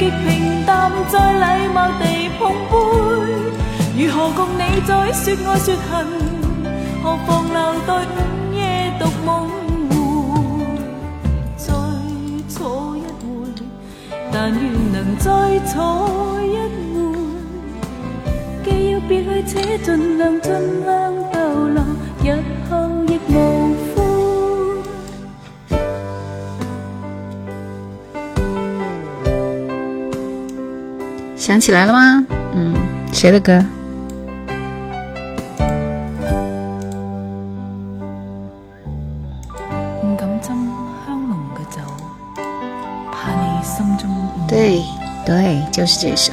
极平淡，再礼貌地碰杯，如何共你再说爱说恨？何妨留待午夜独梦回，再坐一会，但愿能再坐一会。既要别去，且尽量尽量逗留，日后亦无。想起来了吗？嗯，谁的歌？对对，就是这首。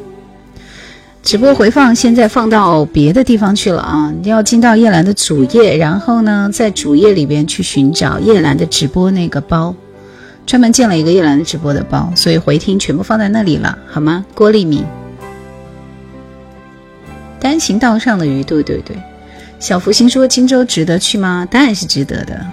直播回放现在放到别的地方去了啊！你要进到叶兰的主页，然后呢，在主页里边去寻找叶兰的直播那个包，专门建了一个叶兰的直播的包，所以回听全部放在那里了，好吗？郭立明，单行道上的鱼，对对对，小福星说荆州值得去吗？当然是值得的。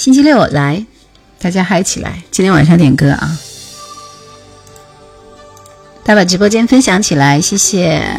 星期六来，大家嗨起来！今天晚上点歌啊，大家把直播间分享起来，谢谢。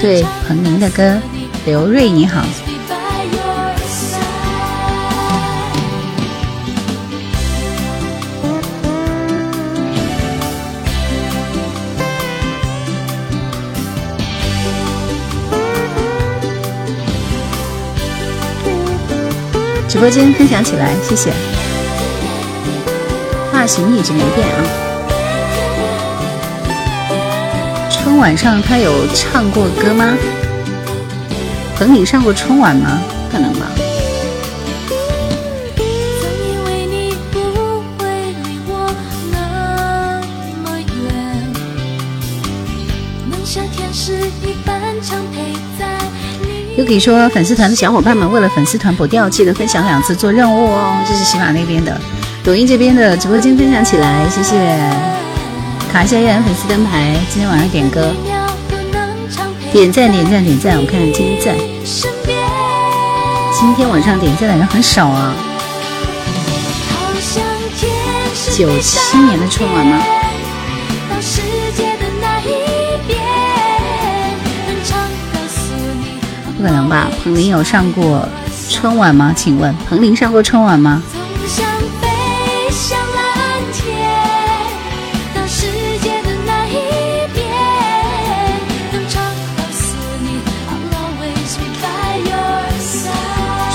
对彭宁的歌，刘瑞，你好。直播间分享起来，谢谢。发型一直没变啊。春晚上他有唱过歌吗？陪你上过春晚吗？可能吧。又可以说粉丝团的小伙伴们，为了粉丝团不掉，记得分享两次做任务哦。这是喜马那边的，抖音这边的直播间分享起来，谢谢。感谢燕蓝粉丝灯牌，今天晚上点歌，点赞点赞点赞，我看看今天赞。今天晚上点赞的人很少啊。九七年的春晚吗？不可能吧？彭林有上过春晚吗？请问彭林上过春晚吗？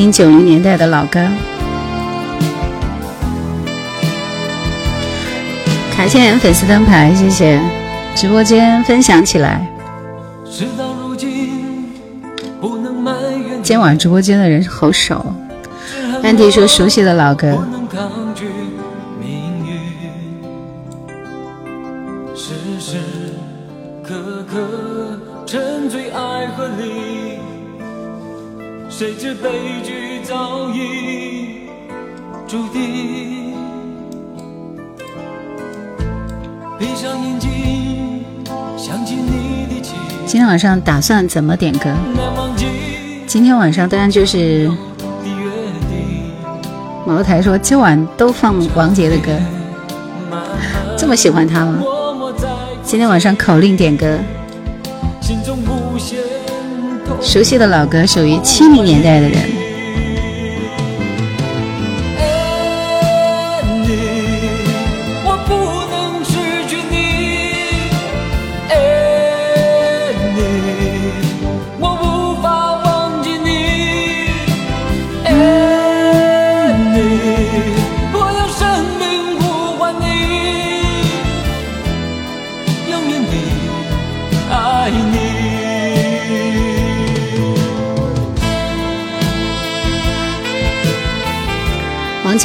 听九零年代的老歌，感谢粉丝灯牌，谢谢，直播间分享起来。到如今不能埋怨。今晚直播间的人好少，安迪说：“熟悉的老歌。谁知悲剧早已注定。今天晚上打算怎么点歌？今天晚上当然就是茅台说今晚都放王杰的歌，这么喜欢他吗？今天晚上口令点歌。熟悉的老歌，属于七零年代的人。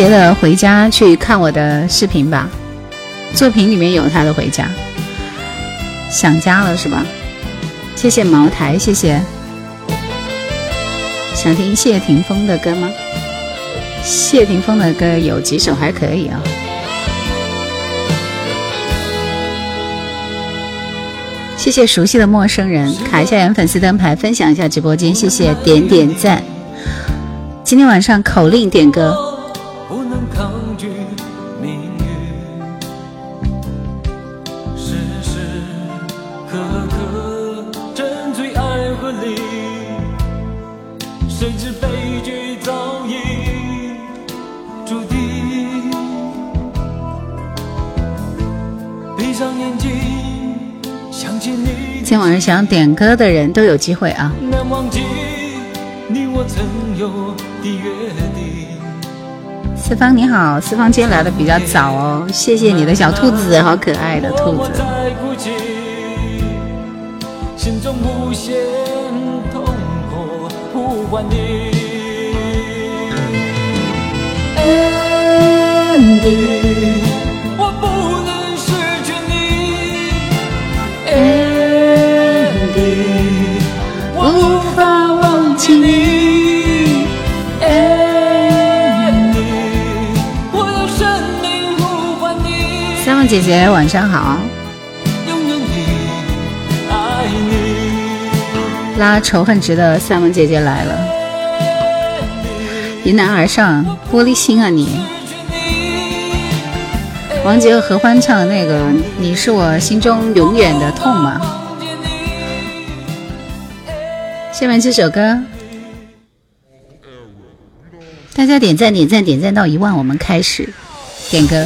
的回家去看我的视频吧，作品里面有他的回家，想家了是吧？谢谢茅台，谢谢。想听谢霆锋的歌吗？谢霆锋的歌有几首还可以啊。谢谢熟悉的陌生人，卡一下元粉丝灯牌，分享一下直播间，谢谢点点赞。今天晚上口令点歌。想点歌的人都有机会啊！四方你好，四方今天来的比较早哦，谢谢你的小兔子，好可爱的兔子。姐姐晚上好，拉仇恨值的三文姐姐来了，迎难而上，玻璃心啊你！王杰和何欢唱的那个《你是我心中永远的痛》吗？下面这首歌，大家点赞点赞点赞到一万，我们开始点歌。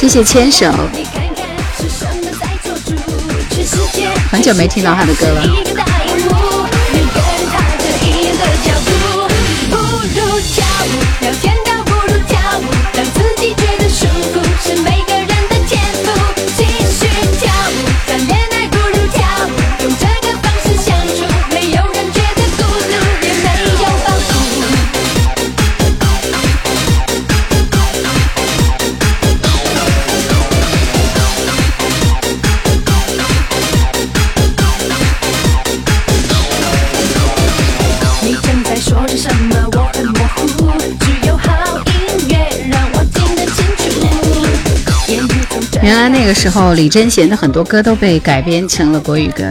谢谢牵手，很久没听到他的歌了。原来那个时候，李贞贤的很多歌都被改编成了国语歌，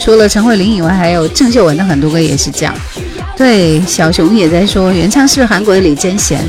除了陈慧琳以外，还有郑秀文的很多歌也是这样。对，小熊也在说，原唱是韩国的李贞贤。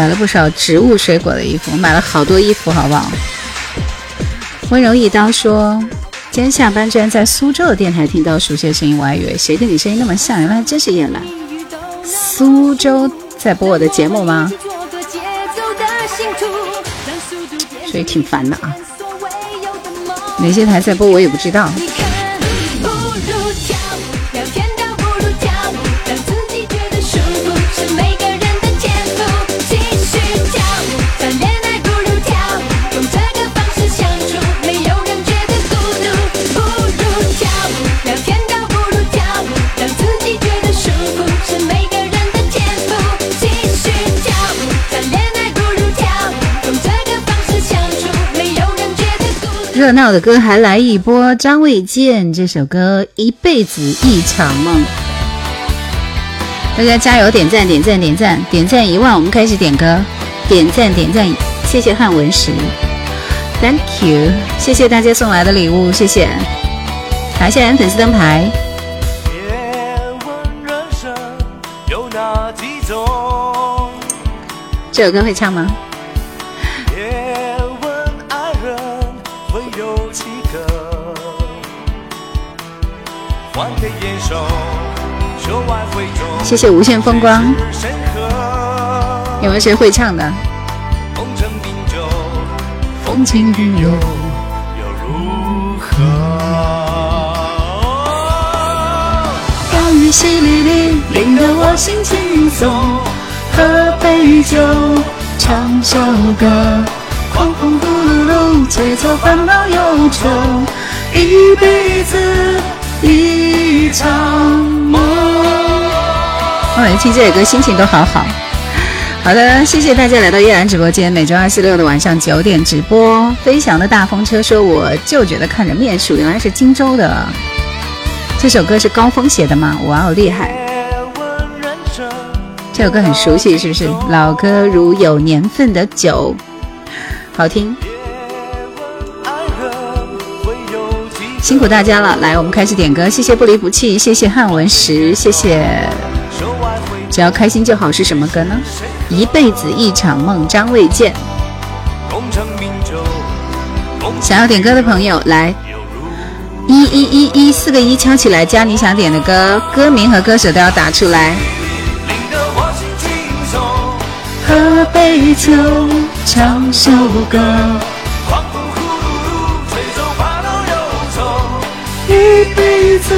买了不少植物水果的衣服，买了好多衣服，好不好？温柔一刀说，今天下班居然在苏州的电台听到熟悉的声音，我还以为谁跟你声音那么像，原来真是叶兰。苏州在播我的节目吗？所以挺烦的啊。哪些台在播我也不知道。热闹的歌还来一波，张卫健这首歌《一辈子一场梦》，大家加油点赞点赞点赞点赞一万，我们开始点歌，点赞点赞，谢谢汉文石，Thank you，谢谢大家送来的礼物，谢谢，感谢粉丝灯牌，这首歌会唱吗？谢谢无限风光，有没有谁会唱的？风雨淅沥沥，淋得我心轻松，喝杯酒，唱首歌，狂风呼噜噜，吹走烦恼忧愁，一辈子。一场梦。我每次听这首歌心情都好好。好的，谢谢大家来到叶兰直播间。每周二四、六的晚上九点直播。飞翔的大风车说我就觉得看着面熟，原来是荆州的。这首歌是高峰写的吗？哇哦，厉害！这首歌很熟悉，是不是老歌？如有年份的酒，好听。辛苦大家了，来，我们开始点歌。谢谢不离不弃，谢谢汉文石，谢谢。只要开心就好，是什么歌呢？一辈子一场梦，张卫健。想要点歌的朋友来，一、一、一、一，四个一敲起来，加你想点的歌，歌名和歌手都要打出来。喝杯酒，唱首歌。一辈子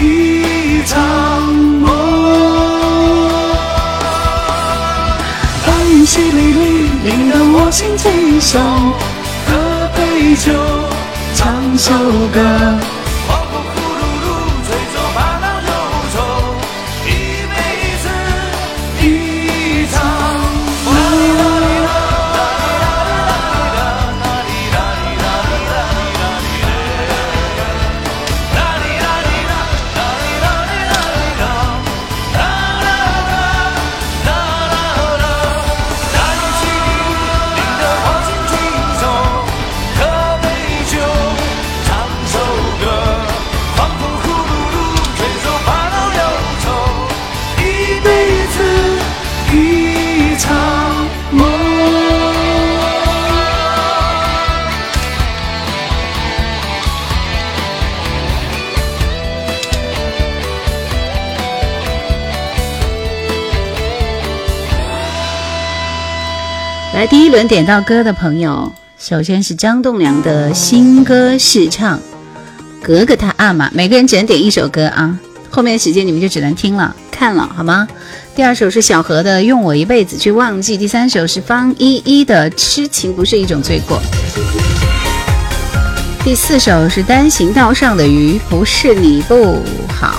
一场梦，大雨淅沥沥，淋得我心醉。笑，喝杯酒，唱首歌。来，第一轮点到歌的朋友，首先是张栋梁的新歌试唱《格格他阿玛》，每个人只能点一首歌啊，后面的时间你们就只能听了看了，好吗？第二首是小何的《用我一辈子去忘记》，第三首是方依依的《痴情不是一种罪过》，第四首是单行道上的鱼，不是你不好。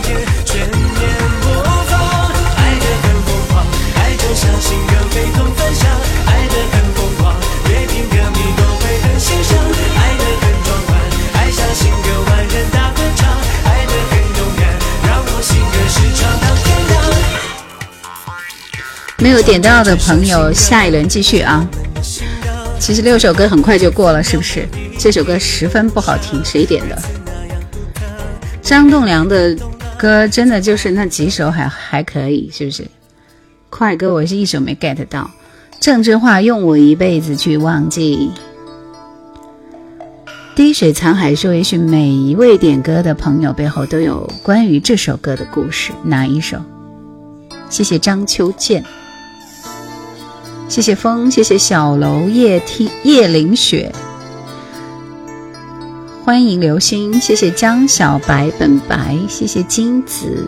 没有点到的朋友，下一轮继续啊！其实六首歌很快就过了，是不是？这首歌十分不好听，谁点的？张栋梁的歌真的就是那几首还还可以，是不是？快歌我是一首没 get 到。郑智化用我一辈子去忘记。滴水藏海说一句，每一位点歌的朋友背后都有关于这首歌的故事，哪一首？谢谢张秋健。谢谢风，谢谢小楼夜听夜凌雪，欢迎流星，谢谢江小白本白，谢谢金子，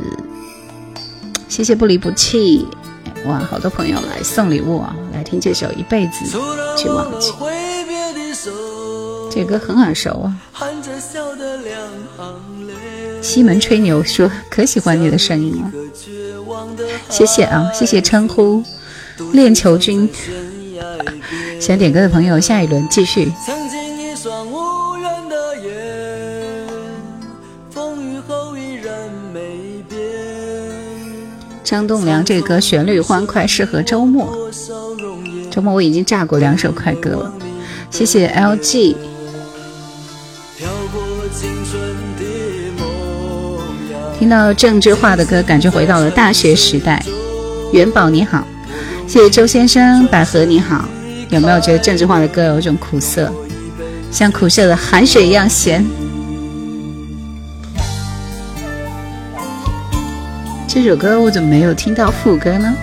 谢谢不离不弃，哇，好多朋友来送礼物啊，来听这首《一辈子》，去忘记，这歌很耳熟啊。西门吹牛说可喜欢你的声音了，谢谢啊，谢谢称呼。恋球菌，想点歌的朋友，下一轮继续。张栋梁这歌旋律欢快，适合周末。周末我已经炸过两首快歌了，谢谢 L G。听到郑智化的歌，感觉回到了大学时代。元宝你好。谢谢周先生，百合你好，有没有觉得郑智化的歌有一种苦涩，像苦涩的海水一样咸？这首歌我怎么没有听到副歌呢？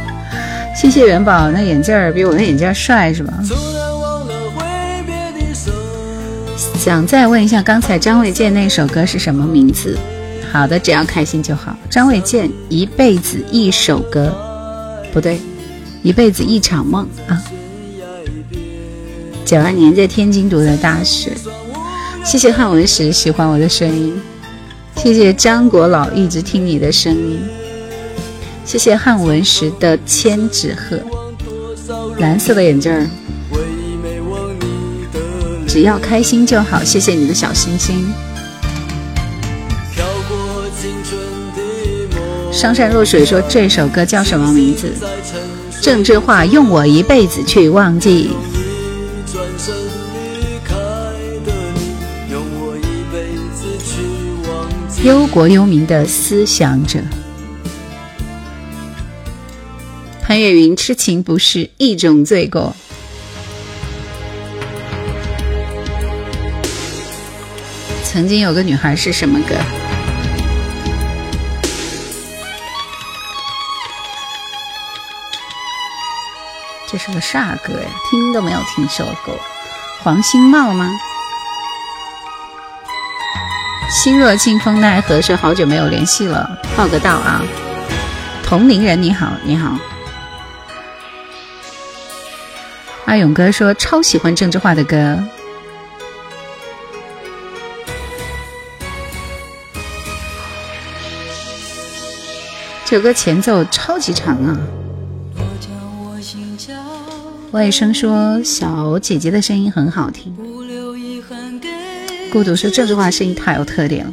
谢谢元宝，那眼镜比我的眼镜帅是吧？想再问一下，刚才张卫健那首歌是什么名字？好的，只要开心就好。张卫健一辈子一首歌，不对。一辈子一场梦啊！九二年在天津读的大学。谢谢汉文石喜欢我的声音，谢谢张国老一直听你的声音，谢谢汉文石的千纸鹤，蓝色的眼镜儿。只要开心就好，谢谢你的小心心。上善若水说这首歌叫什么名字？郑智化，用我一辈子去忘记。忧国忧民的思想者，潘粤云痴情不是一种罪过。曾经有个女孩是什么歌？这是个啥歌呀？听都没有听说过，黄新茂吗？心若清风奈何是好久没有联系了，报个到啊！同龄人你好，你好。阿勇哥说超喜欢郑智化的歌，这首歌前奏超级长啊。外甥说：“小姐姐的声音很好听。”孤独说：“这句话声音太有特点了。”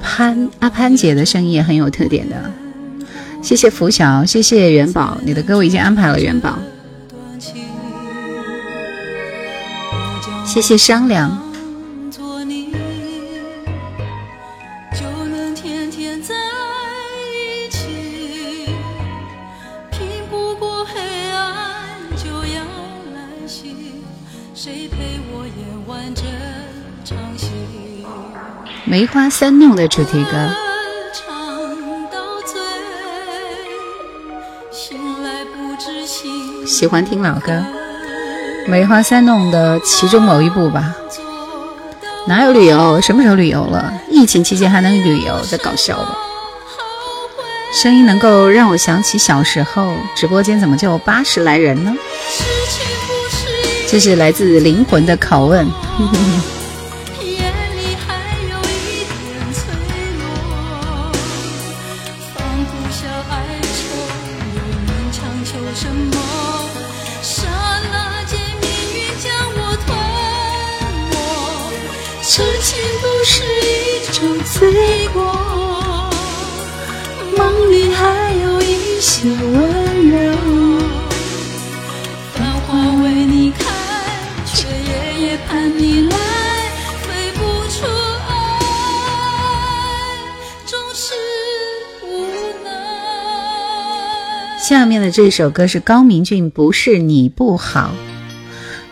潘阿潘姐的声音也很有特点的。谢谢拂晓，谢谢元宝，你的歌我已经安排了。元宝，谢谢商量。《梅花三弄》的主题歌，喜欢听老歌，《梅花三弄》的其中某一部吧。哪有旅游？什么时候旅游了？疫情期间还能旅游？在搞笑吧。声音能够让我想起小时候。直播间怎么就八十来人呢？这是来自灵魂的拷问。飞过，梦里还有一些温柔。繁花为你开，却夜夜盼你来，飞不出爱，总是无奈。下面的这首歌是高明俊，不是你不好。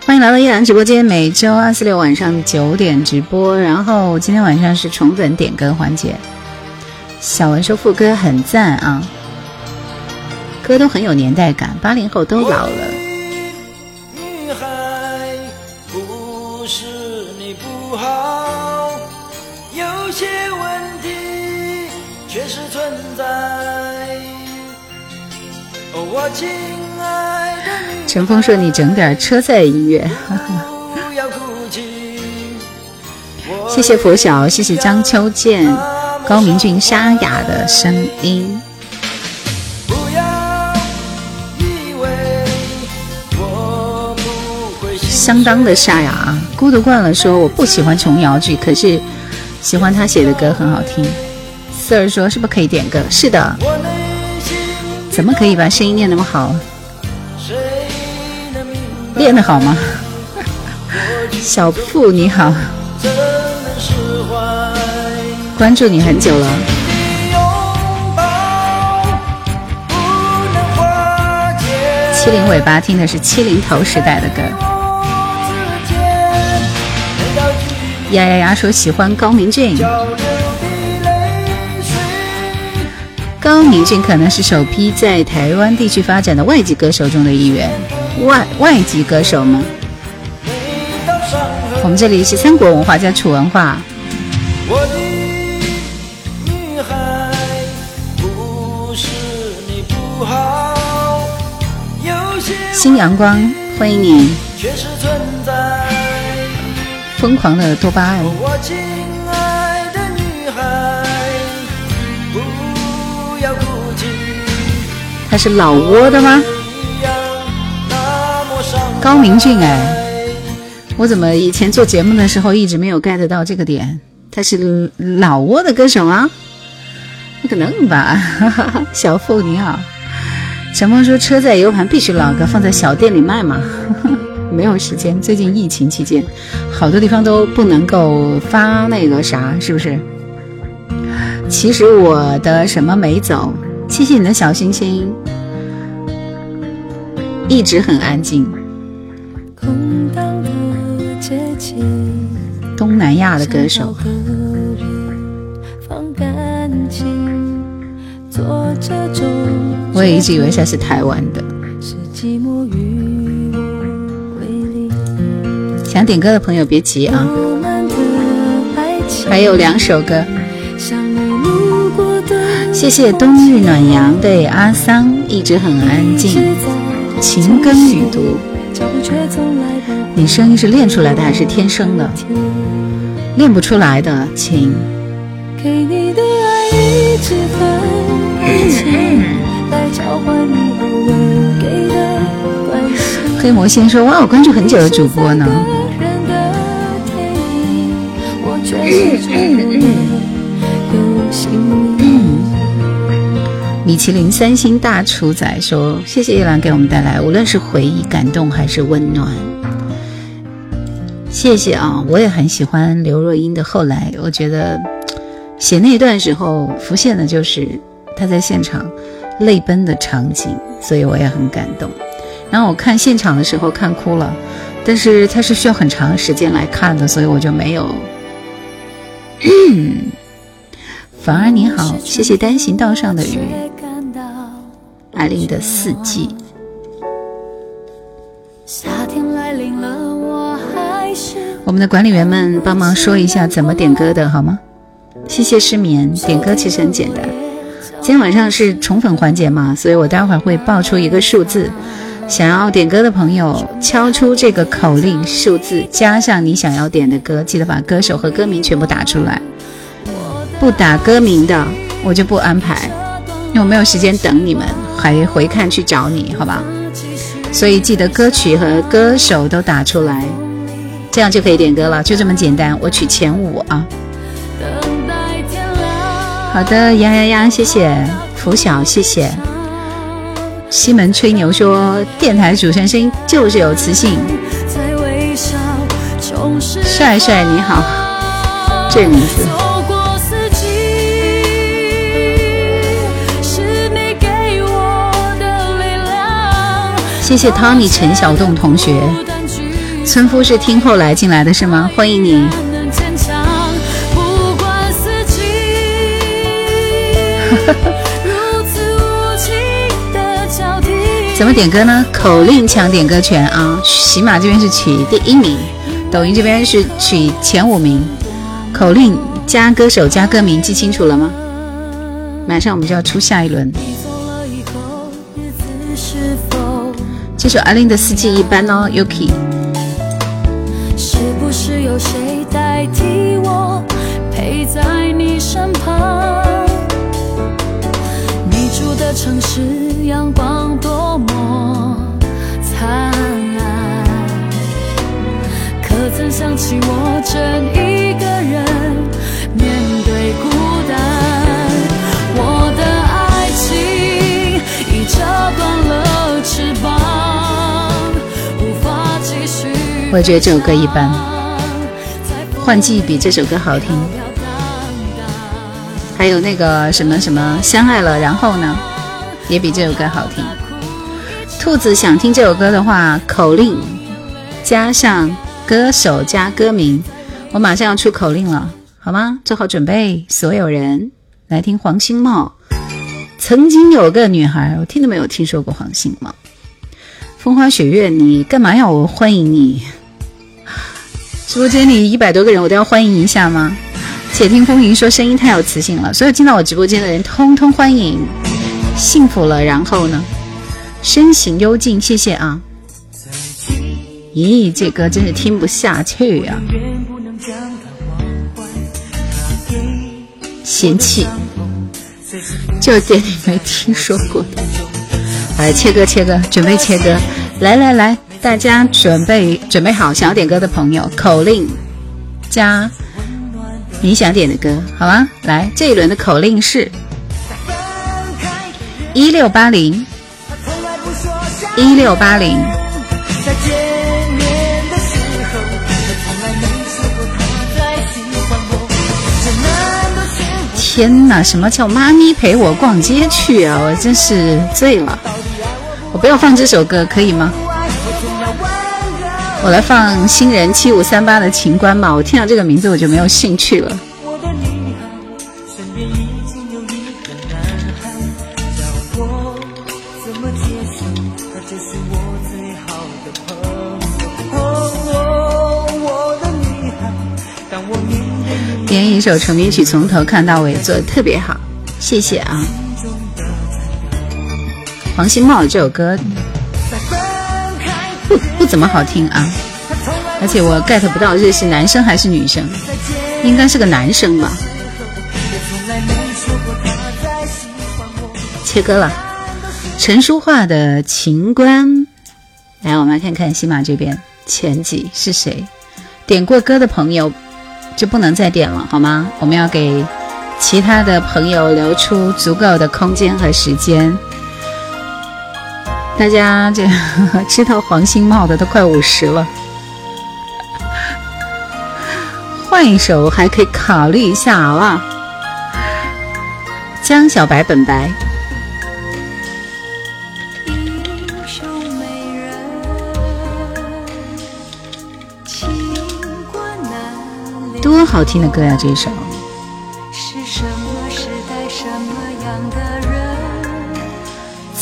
欢迎来到依兰直播间，每周二、四、六晚上九点直播。然后今天晚上是宠粉点歌环节，小文说副歌很赞啊，歌都很有年代感，八零后都老了。我陈峰说：“你整点车载音乐。”谢谢佛晓，谢谢张秋剑、高明俊沙哑的声音，相当的沙哑啊！孤独惯了，说我不喜欢琼瑶剧，可是喜欢他写的歌很好听。四儿说：“是不是可以点歌？”是的，怎么可以把声音练那么好？变的好吗，小付你好，关注你很久了。七零尾巴听的是七零头时代的歌。丫丫呀！说喜欢高明俊，高明俊可能是首批在台湾地区发展的外籍歌手中的一员。外外籍歌手吗？我们这里是三国文化加楚文化。新阳光，欢迎你！疯狂的多巴胺。他是老挝的吗？高明俊，哎，我怎么以前做节目的时候一直没有 get 到这个点？他是老挝的歌手吗？不可能吧！小付你好，陈峰说车载 U 盘必须老哥放在小店里卖嘛？没有时间，最近疫情期间，好多地方都不能够发那个啥，是不是？其实我的什么没走，谢谢你的小心心，一直很安静。东南亚的歌手，我也一直以为他是台湾的。想点歌的朋友别急啊，还有两首歌。谢谢冬日暖阳，对阿桑一直很安静，情根欲毒。你声音是练出来的还是天生的？练不出来的，请。黑魔仙说：“哇，我关注很久的主播呢。”米其林三星大厨仔说：“谢谢叶兰给我们带来，无论是回忆、感动还是温暖。”谢谢啊，我也很喜欢刘若英的《后来》，我觉得 写那段时候浮现的就是她在现场泪奔的场景，所以我也很感动。然后我看现场的时候看哭了，但是她是需要很长时间来看的，所以我就没有。凡儿你好，谢谢单行道上的雨，艾琳的四季。我们的管理员们帮忙说一下怎么点歌的好吗？谢谢失眠点歌其实很简单，今天晚上是宠粉环节嘛，所以我待会儿会报出一个数字，想要点歌的朋友敲出这个口令数字，加上你想要点的歌，记得把歌手和歌名全部打出来，不打歌名的我就不安排，因为我没有时间等你们，还回看去找你好吧，所以记得歌曲和歌手都打出来。这样就可以点歌了，就这么简单。我取前五啊。好的，杨洋洋，谢谢。拂晓，谢谢。西门吹牛说，电台主持人声音就是有磁性。帅帅你好，这个名字。谢谢 Tony 陈小栋同学。村夫是听后来进来的是吗？欢迎你。怎么点歌呢？口令抢点歌权啊！喜马这边是取第一名，抖音这边是取前五名。口令加歌手加歌名，记清楚了吗？马上我们就要出下一轮。这首阿 n 的四季一般哦，Yuki。是有谁代替我陪在你身旁？你住的城市阳光多么灿烂，可曾想起我正一个人面对孤单？我的爱情已折断了翅膀，无法继续。我觉得这首歌一般。换季比这首歌好听，还有那个什么什么相爱了，然后呢，也比这首歌好听。兔子想听这首歌的话，口令加上歌手加歌名，我马上要出口令了，好吗？做好准备，所有人来听黄心茂。曾经有个女孩，我听都没有听说过黄心茂？风花雪月，你干嘛要欢迎你？直播间里一百多个人，我都要欢迎一下吗？且听风云说，声音太有磁性了，所有进到我直播间的人通通欢迎。幸福了，然后呢？身形幽静，谢谢啊。咦，这歌真是听不下去啊！嫌弃，就点你没听说过的。来，切歌切歌，准备切歌，来来来。大家准备准备好，想要点歌的朋友，口令加你想点的歌，好吗？来，这一轮的口令是：一六八零，一六八零。天哪，什么叫妈咪陪我逛街去啊？我真是醉了！我不要放这首歌，可以吗？我来放新人七五三八的情关吧，我听到这个名字我就没有兴趣了。点一首成名曲，从头看到尾，做的特别好，谢谢啊！黄新茂这首歌。怎么好听啊？而且我 get 不到这是男生还是女生，应该是个男生吧？切歌了，陈淑桦的《情关》。来，我们来看看西马这边前几是谁点过歌的朋友就不能再点了，好吗？我们要给其他的朋友留出足够的空间和时间。大家这知道 黄心茂的都快五十了，换一首还可以考虑一下啊。江小白本白，多好听的歌呀！这首。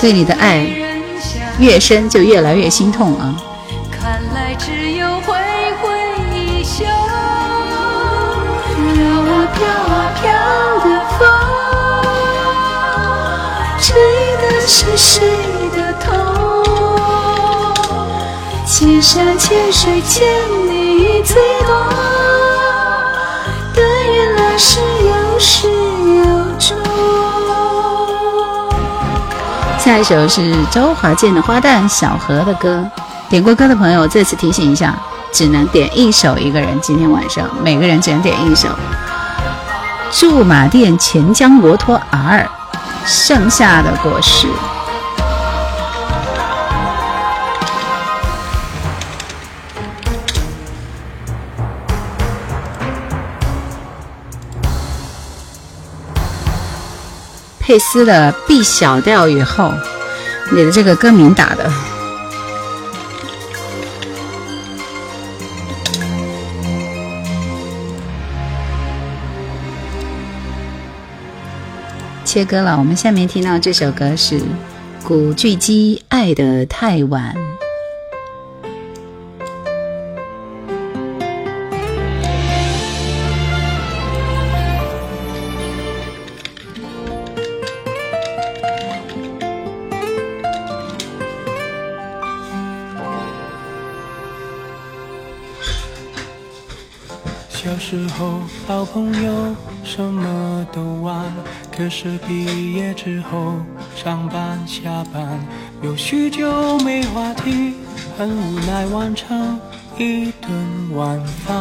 对你的爱越深，就越来越心痛啊！看来只有挥挥衣袖，飘啊飘啊飘的风，吹的是谁的痛？千山千水千里最多。下一首是周华健的《花旦》，小何的歌。点过歌的朋友再次提醒一下，只能点一首一个人。今天晚上每个人只能点一首。驻马店钱江摩托 R，剩下的果实。佩斯的 B 小调以后，你的这个歌名打的，切歌了。我们下面听到这首歌是古巨基《爱的太晚》。朋友什么都玩，可是毕业之后上班下班，有许久没话题，很无奈完成一顿晚饭。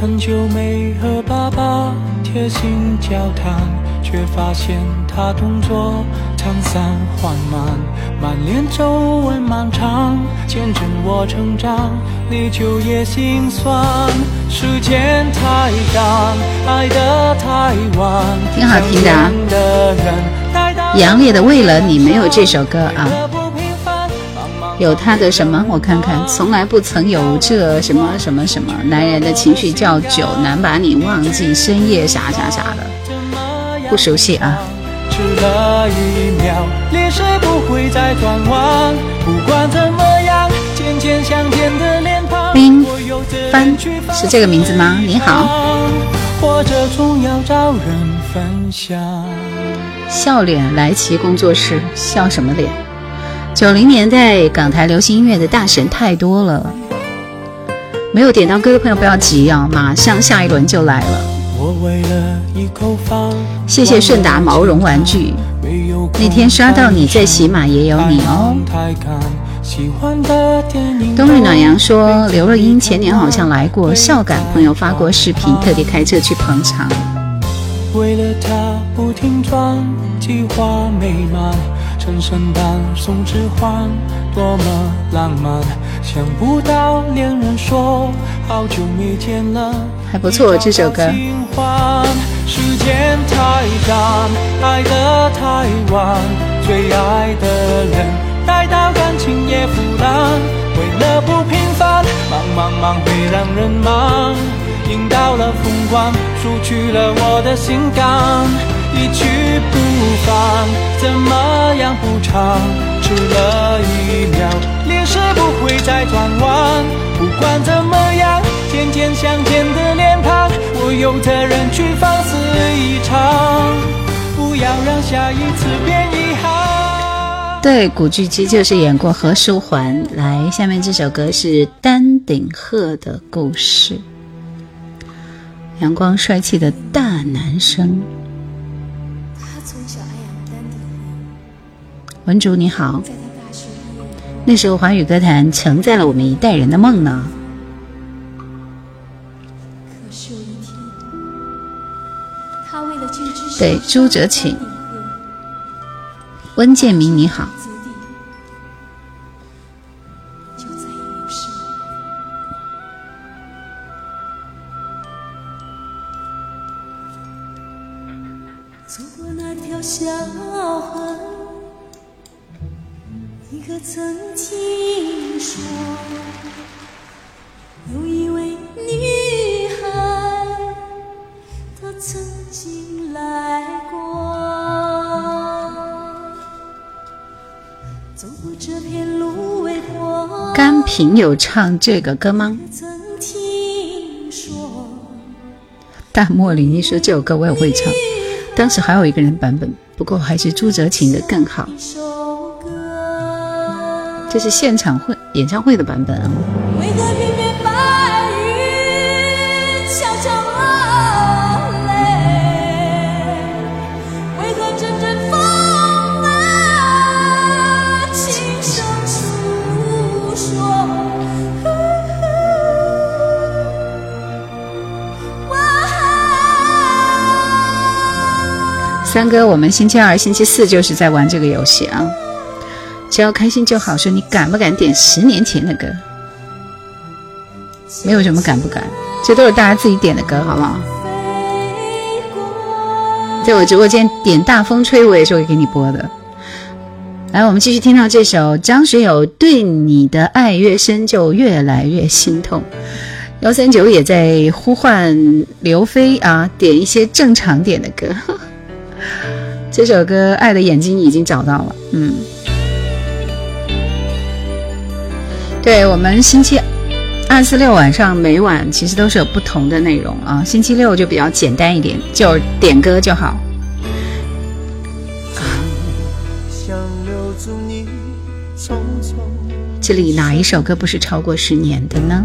很久没和爸爸贴心交谈，却发现他动作。挺好听的啊。杨烈的为了你没有这首歌啊，有他的什么？我看看，从来不曾有这什么什么什么。男人的情绪叫酒，难把你忘记，深夜啥啥啥的，不熟悉啊。了一秒，列车不会再转弯。不管怎么样，渐渐相见的脸庞。冰帆是这个名字吗？你好。总要找人分享。笑脸来齐工作室，笑什么脸？九零年代港台流行音乐的大神太多了，没有点到歌的朋友不要急啊，马上下一轮就来了。我为了一口饭，谢谢顺达毛绒玩具，那天刷到你在喜马也有你哦。冬日暖阳说刘若英前年好像来过孝感，朋友发过视频，特地开车去捧场。为了他不停转，计划美满。深深版送枝花，多么浪漫。想不到恋人说好久没见了。还不错，这首歌循环时间太赶，爱得太晚。最爱的人待到感情也腐烂，为了不平凡，忙忙忙，会让人忙，赢到了风光，输去了我的心肝。一去不返，怎么样补偿？除了一秒，历史不会再转弯。不管怎么样，渐渐相见的脸庞，我有责任去放肆一场。不要让下一次变遗憾。对，古巨基就是演过何书桓。来，下面这首歌是《丹顶鹤的故事》，阳光帅气的大男生。文竹你好，那时候华语歌坛承载了我们一代人的梦呢。可是有一天，他为了对朱哲琴，温建明你好。平有唱这个歌吗？淡漠里你说这首歌我也会唱，当时还有一个人版本，不过还是朱哲琴的更好。这是现场会演唱会的版本。三哥，我们星期二、星期四就是在玩这个游戏啊，只要开心就好。说你敢不敢点十年前的歌？没有什么敢不敢，这都是大家自己点的歌，好不好？在我直播间点《大风吹》，我也是会给你播的。来，我们继续听到这首张学友《对你的爱越深就越来越心痛》。幺三九也在呼唤刘飞啊，点一些正常点的歌。这首歌《爱的眼睛》已经找到了，嗯，对我们星期二、四、六晚上每晚其实都是有不同的内容啊。星期六就比较简单一点，就点歌就好。这里哪一首歌不是超过十年的呢？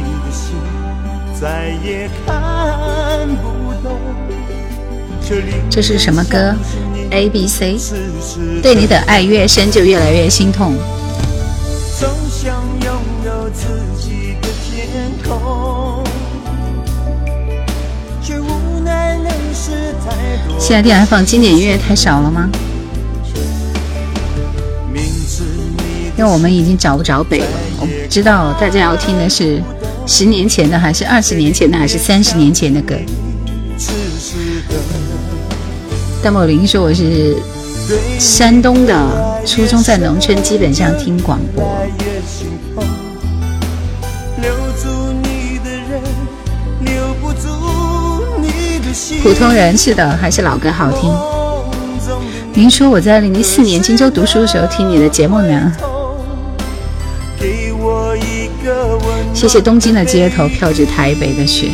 再也看不懂。这是什么歌？A B C，对你的爱越深就越来越心痛。现在电台放经典音乐太少了吗？因为我们已经找不着北了，我不知道大家要听的是。十年前的还是二十年前的还是三十年前的歌？戴某林说我是山东的，初中在农村，基本上听广播。普通人是的，还是老歌好听。您说我在2014年荆州读书的时候听你的节目呢？谢谢东京的街头飘着台北的雪。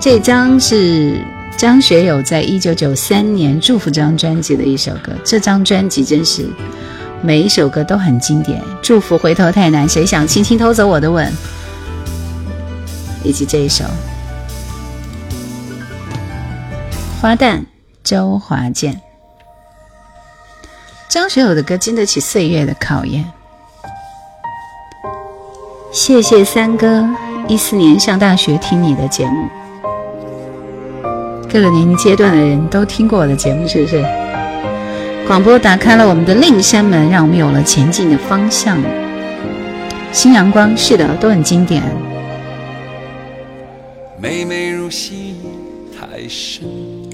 这张是张学友在一九九三年祝福这张专辑的一首歌。这张专辑真是每一首歌都很经典。祝福回头太难，谁想轻轻偷走我的吻？以及这一首《花旦》，周华健。张学友的歌经得起岁月的考验。谢谢三哥，一四年上大学听你的节目，各个年龄阶段的人都听过我的节目，是不是？广播打开了我们的另一扇门，让我们有了前进的方向。新阳光，是的，都很经典。太深。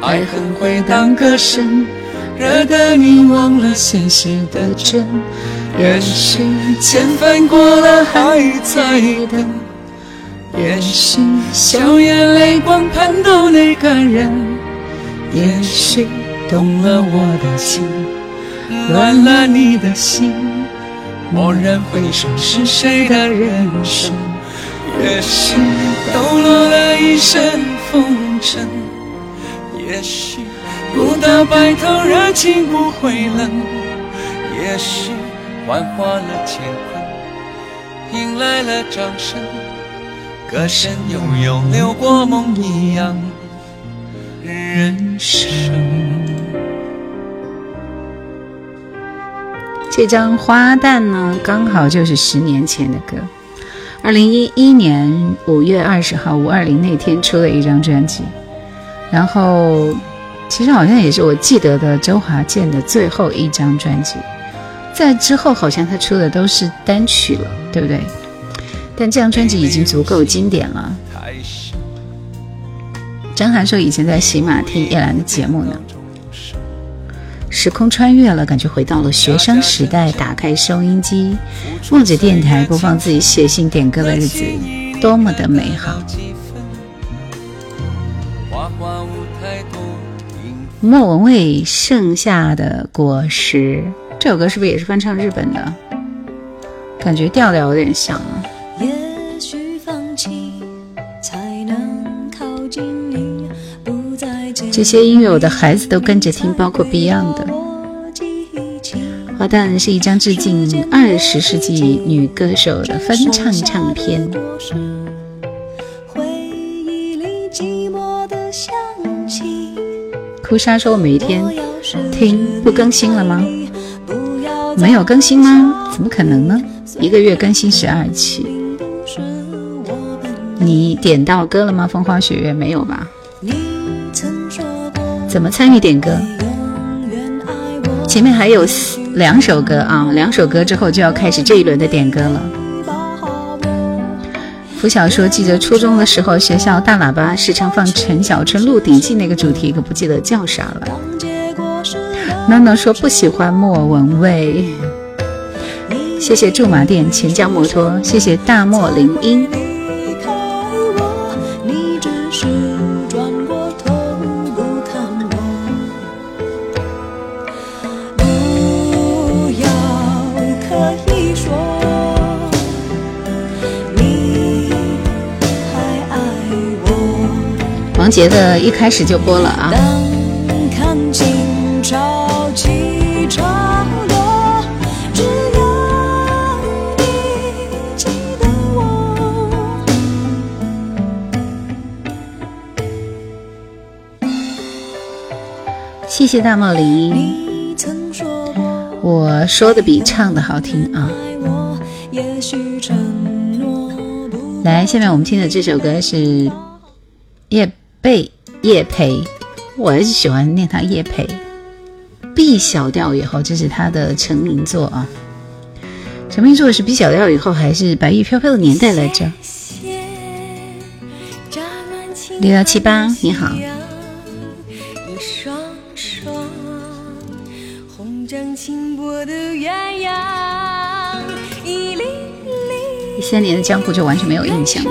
爱恨回荡歌声，惹得你忘了现实的真。也是千帆过了还在等，也是笑眼泪光盼到那个人，也是动了我的心，乱了你的心。蓦然回首，是谁的人生？也是抖落了一身风尘。也许不到白头，热情不会冷。也许幻化了乾坤，迎来了掌声，歌声悠悠流过梦一样人生。这张《花旦》呢，刚好就是十年前的歌，二零一一年五月二十号，五二零那天出了一张专辑。然后，其实好像也是我记得的周华健的最后一张专辑，在之后好像他出的都是单曲了，对不对？但这张专辑已经足够经典了。张涵说以前在喜马听叶兰的节目呢，时空穿越了，感觉回到了学生时代，打开收音机，望着电台播放自己写信点歌的日子，多么的美好。莫文蔚《盛夏的果实》这首歌是不是也是翻唱日本的？感觉调调有点像。啊。这些音乐我的孩子都跟着听，包括 Beyond 的《花旦》是一张致敬二十世纪女歌手的翻唱唱片。哭沙说：“我每天听不更新了吗？没有更新吗？怎么可能呢？一个月更新十二期。你点到歌了吗？风花雪月没有吧？怎么参与点歌？前面还有两首歌啊，两首歌之后就要开始这一轮的点歌了。”拂晓说，记得初中的时候，学校大喇叭时常放陈小春《鹿鼎记》那个主题，可不记得叫啥了。娜娜说不喜欢莫文蔚。谢谢驻马店钱江摩托，谢谢大漠林荫。杰的一开始就播了啊！谢谢大茂林，我说的比唱的好听啊！来，下面我们听的这首歌是。叶培，我还是喜欢念他叶培。B 小调以后这是他的成名作啊，成名作是 B 小调以后还是《白玉飘飘的年代》来着？六幺七八，你好。一双双红掌轻波的鸳鸯，一一三年的江湖就完全没有印象了。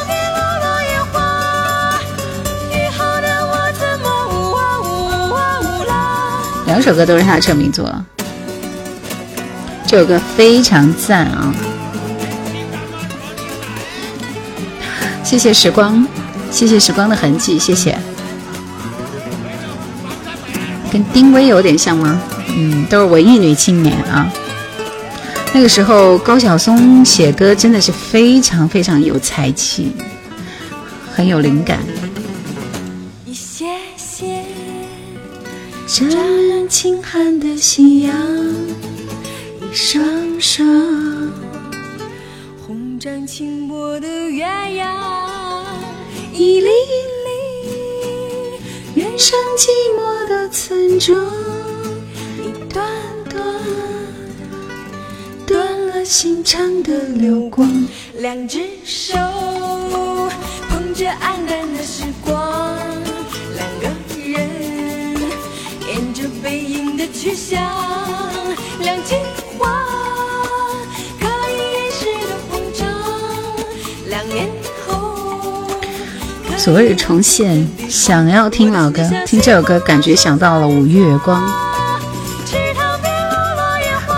两首歌都是他的成名作，这首歌非常赞啊！谢谢时光，谢谢时光的痕迹，谢谢。跟丁薇有点像吗？嗯，都是文艺女青年啊。那个时候高晓松写歌真的是非常非常有才气，很有灵感。一些些真。清寒的夕阳，一双双红掌轻薄的鸳鸯，一离离；远山寂寞的村庄，一段段；断了心肠的流光，两只手捧着黯淡的时光。两可以的张。年。昨日重现，想要听老歌，听这首歌感觉想到了《五月光》。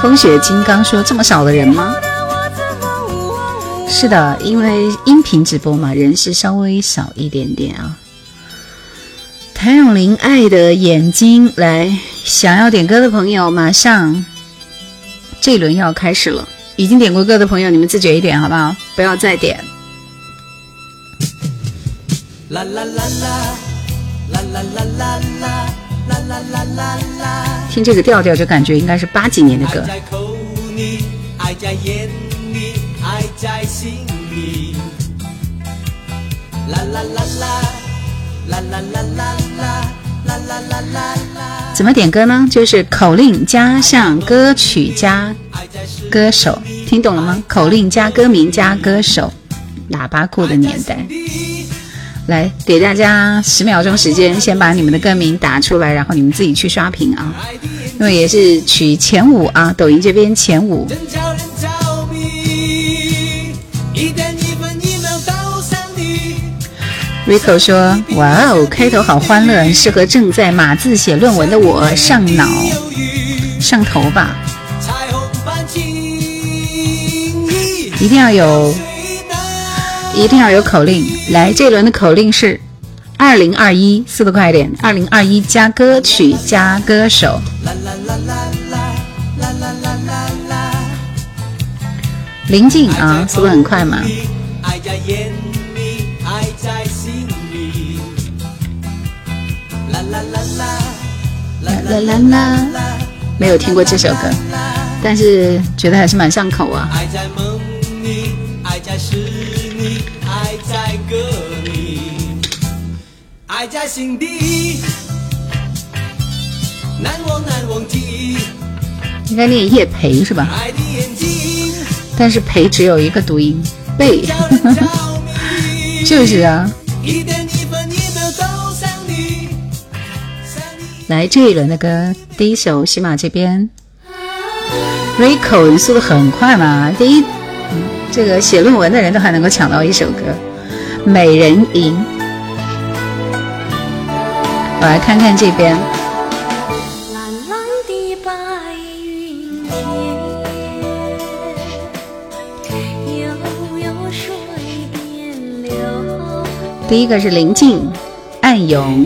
风雪金刚说：“这么少的人吗？”是的，因为音频直播嘛，人是稍微少一点点啊。谭咏麟《爱的眼睛》，来，想要点歌的朋友，马上，这一轮要开始了。已经点过歌的朋友，你们自觉一点，好不好？不要再点。啦啦啦啦啦啦啦啦啦啦啦啦。听这个调调，就感觉应该是八几年的歌。啦啦啦啦啦啦啦啦。怎么点歌呢？就是口令加上歌曲加歌手，听懂了吗？口令加歌名加歌手，喇叭裤的年代。来给大家十秒钟时间，先把你们的歌名打出来，然后你们自己去刷屏啊。因为也是取前五啊，抖音这边前五。Rico 说：“哇哦，开头好欢乐，适合正在码字写论文的我上脑上头吧。一定要有，一定要有口令。来，这一轮的口令是二零二一，速度快一点，二零二一加歌曲加歌手。临近啊，速度很快嘛。”没有听过这首歌，但是觉得还是蛮上口啊。应该念叶培是吧？但是培只有一个读音，贝，就是啊？来这一轮的歌，第一首喜马这边，Rico，你速度很快嘛，第一这个写论文的人都还能够抢到一首歌，《美人吟》。我来看看这边，蓝蓝的白云天，悠悠水边流。第一个是林静，暗涌。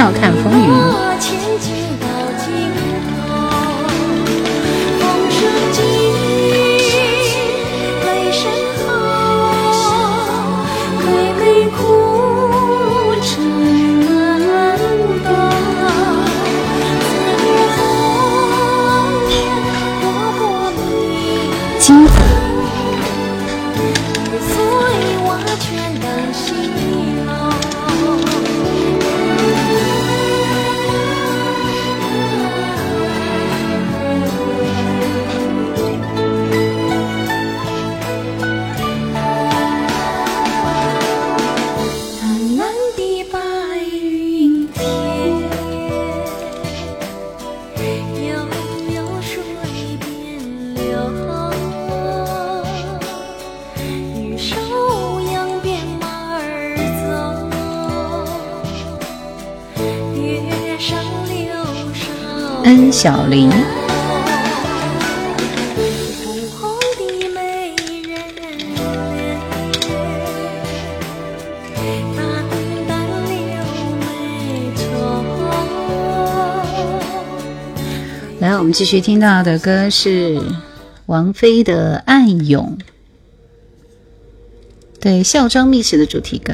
笑看风云。小林，来，我们继续听到的歌是王菲的《暗涌》，对《孝庄秘史》的主题歌。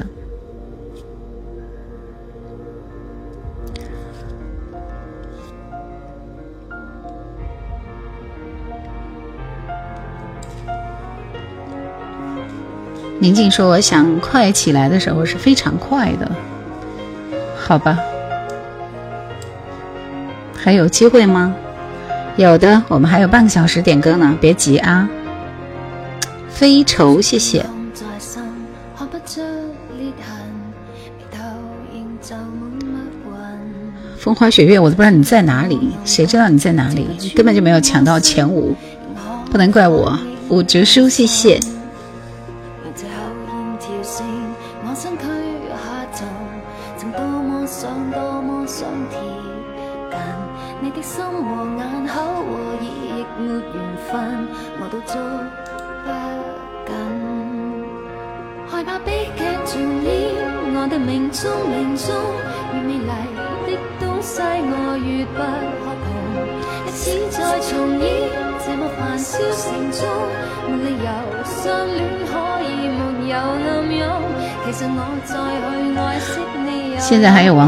宁静说：“我想快起来的时候是非常快的，好吧？还有机会吗？有的，我们还有半个小时点歌呢，别急啊。”非愁，谢谢。风花雪月，我都不知道你在哪里，谁知道你在哪里？根本就没有抢到前五，不能怪我。五折书，谢谢。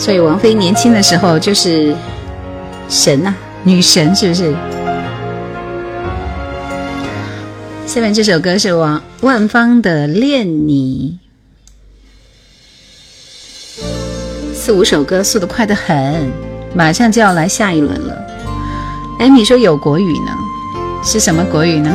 所以王菲年轻的时候就是神呐，女神是不是？下面这首歌是王万芳的《恋你》，四五首歌速度快得很，马上就要来下一轮了。艾米说有国语呢，是什么国语呢？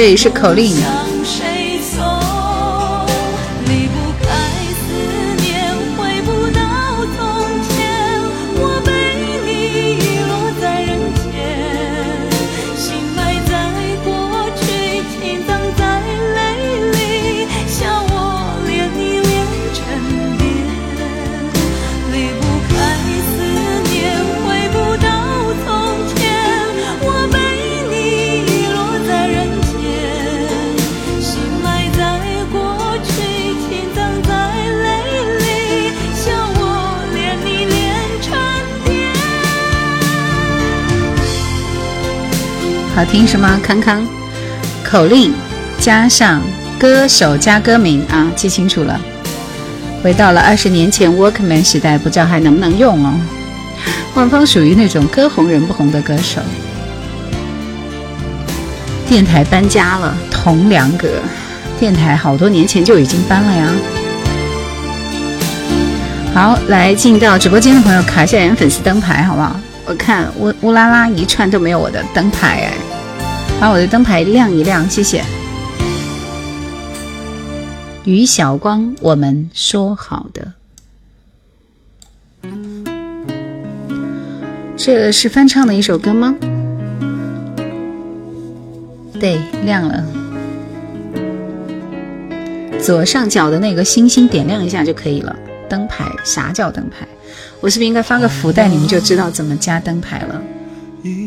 这里是口令。听什么，康康口令，加上歌手加歌名啊，记清楚了。回到了二十年前 Workman 时代，不知道还能不能用哦。万芳属于那种歌红人不红的歌手。电台搬家了，同梁阁，电台好多年前就已经搬了呀。好，来进到直播间的朋友，卡下人粉丝灯牌好不好？我看乌乌拉拉一串都没有我的灯牌哎。把我的灯牌亮一亮，谢谢。于晓光，我们说好的，这是翻唱的一首歌吗？对，亮了。左上角的那个星星点亮一下就可以了。灯牌，啥叫灯牌？我是不是应该发个福袋，你们就知道怎么加灯牌了？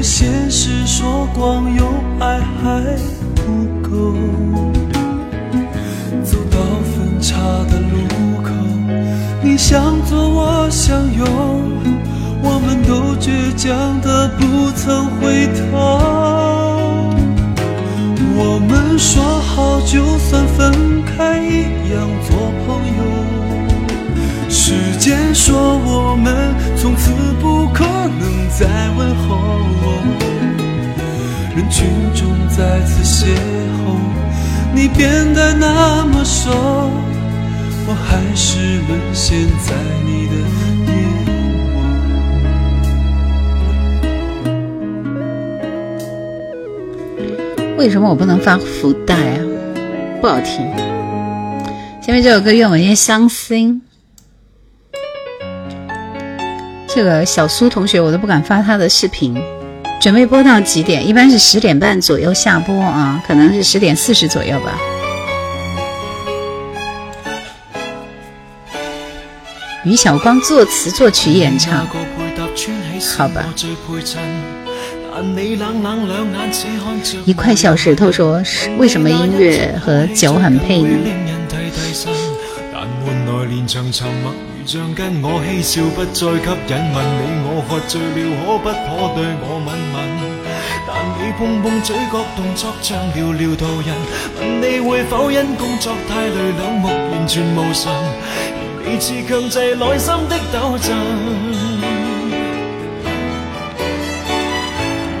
可现实说光有爱还不够。走到分岔的路口，你向左我向右，我们都倔强的不曾回头。我们说好，就算分开，一样做朋友。时间说我们从此不可能再问候，人群中再次邂逅，你变得那么瘦，我还是沦陷在你的眼眸。为什么我不能发福袋啊？不好听。下面这首歌愿我越伤心。这个小苏同学，我都不敢发他的视频。准备播到几点？一般是十点半左右下播啊，可能是十点四十左右吧。于晓光作词作曲演唱，好吧。一块小石头说：为什么音乐和酒很配呢？像跟我嬉笑，不再吸引。问你我喝醉了，可不可对我吻吻？但你碰碰嘴角，动作像寥寥道人。问你会否因工作太累，两目完全无神？而彼此强制内心的斗争。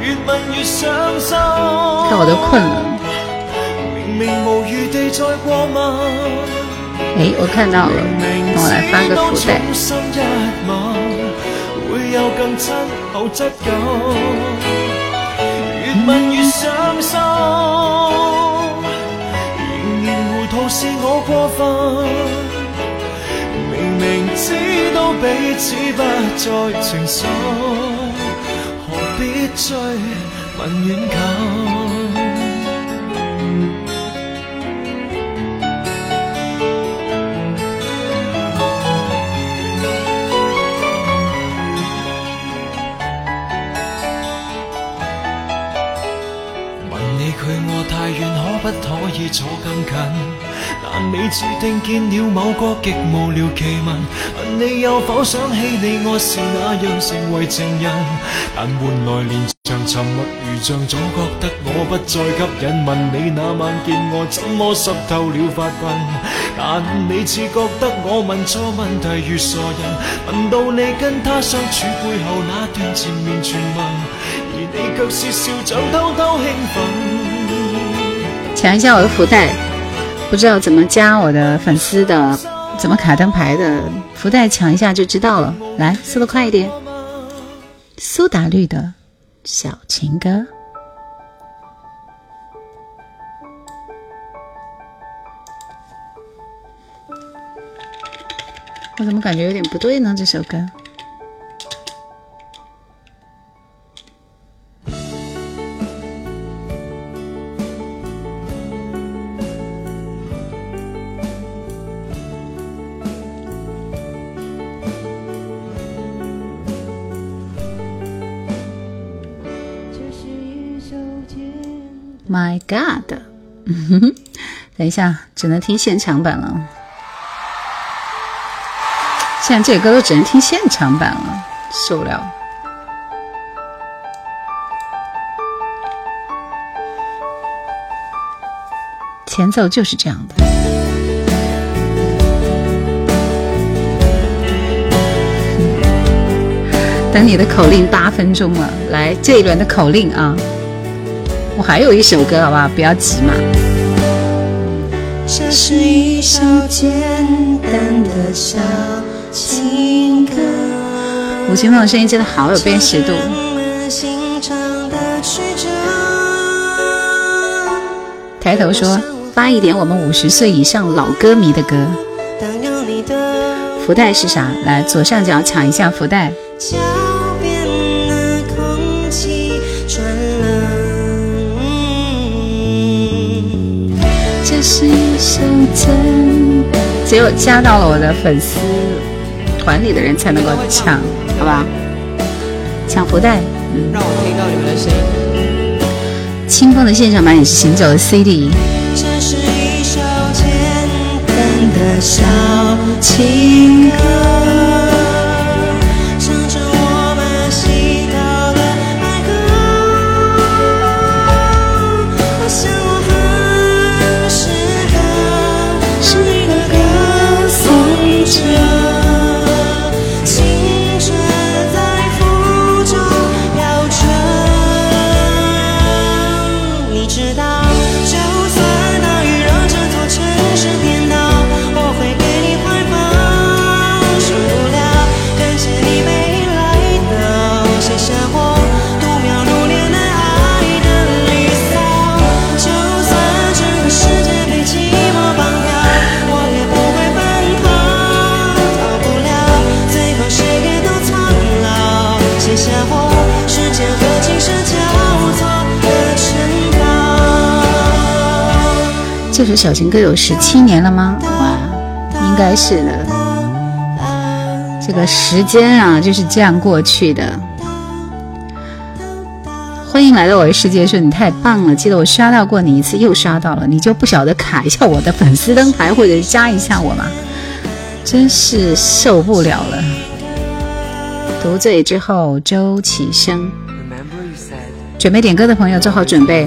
越问越伤心。我都困了。明明无余地再过问。哎，我看到了，等我来发个福袋。有更亲厚质感，越问越伤心。仍然糊涂是我过分，明明知道彼此不再情深，何必追问远近？不可以坐更近，但你注定见了某个极无聊奇闻。问你有否想起你我是那样成为情人，但换来连场沉默，如像总觉得我不再吸引。问你那晚见我怎么湿透了发鬓，但你只觉得我问错问题如傻人。问到你跟他相处背后那段前面传闻，而你却是笑像偷偷兴奋。抢一下我的福袋，不知道怎么加我的粉丝的，怎么卡灯牌的福袋抢一下就知道了。来，速度快一点！苏打绿的《小情歌》，我怎么感觉有点不对呢？这首歌。My God！嗯哼，等一下，只能听现场版了。现在这首歌都只能听现场版了，受不了。前奏就是这样的。等你的口令八分钟了，来这一轮的口令啊。我还有一首歌，好不好？不要急嘛。这是一首简单的小情歌。吴青峰的声音真的好有辨识度。抬头说，发一点我们五十岁以上老歌迷的歌。福袋是啥？来左上角抢一下福袋。只有加到了我的粉丝团里的人才能够抢，好吧？抢福袋，嗯，让我听到你们的声音。《清风》的现场版也是行走的 CD。这是一首简单的小情歌。这首小情歌有十七年了吗？哇，应该是的。这个时间啊就是这样过去的。欢迎来到我的世界，说你太棒了。记得我刷到过你一次，又刷到了，你就不晓得卡一下我的粉丝灯牌，或者是加一下我吗？真是受不了了。独醉之后，周启生。准备点歌的朋友做好准备。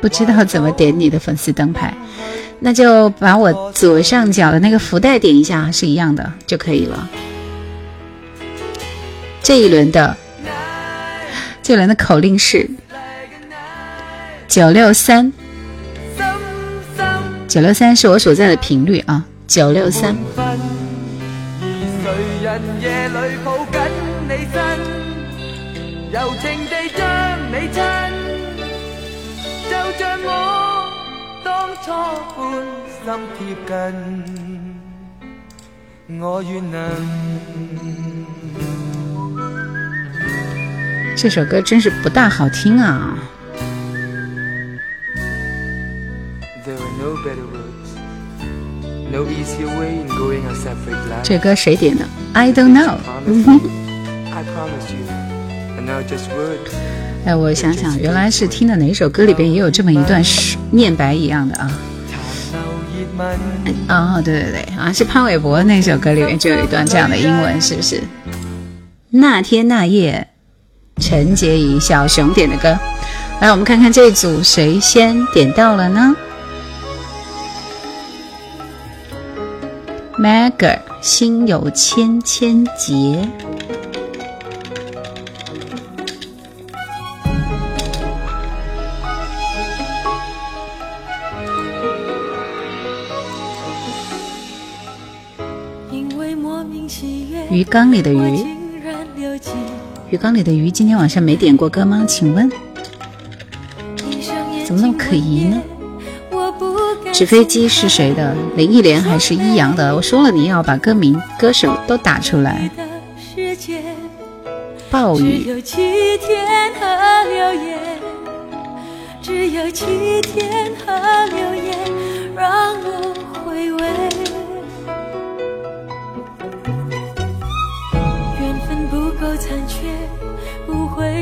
不知道怎么点你的粉丝灯牌，那就把我左上角的那个福袋点一下，是一样的就可以了。这一轮的这一轮的口令是九六三，九六三是我所在的频率啊，九六三。这首歌真是不大好听啊！这歌谁点的？I don't know。哎，我想想，原来是听的哪首歌里边也有这么一段是念白一样的啊？哦，对对对，啊是潘玮柏那首歌里面就有一段这样的英文，是不是？那天那夜，陈洁仪小熊点的歌，来，我们看看这一组谁先点到了呢？Maggie 心有千千结。鱼缸里的鱼，鱼缸里的鱼，今天晚上没点过歌吗？请问，怎么那么可疑呢？纸飞机是谁的？林忆莲还是一阳的？我说了，你要把歌名、歌手都打出来。暴雨。只有有七七天天和和让我。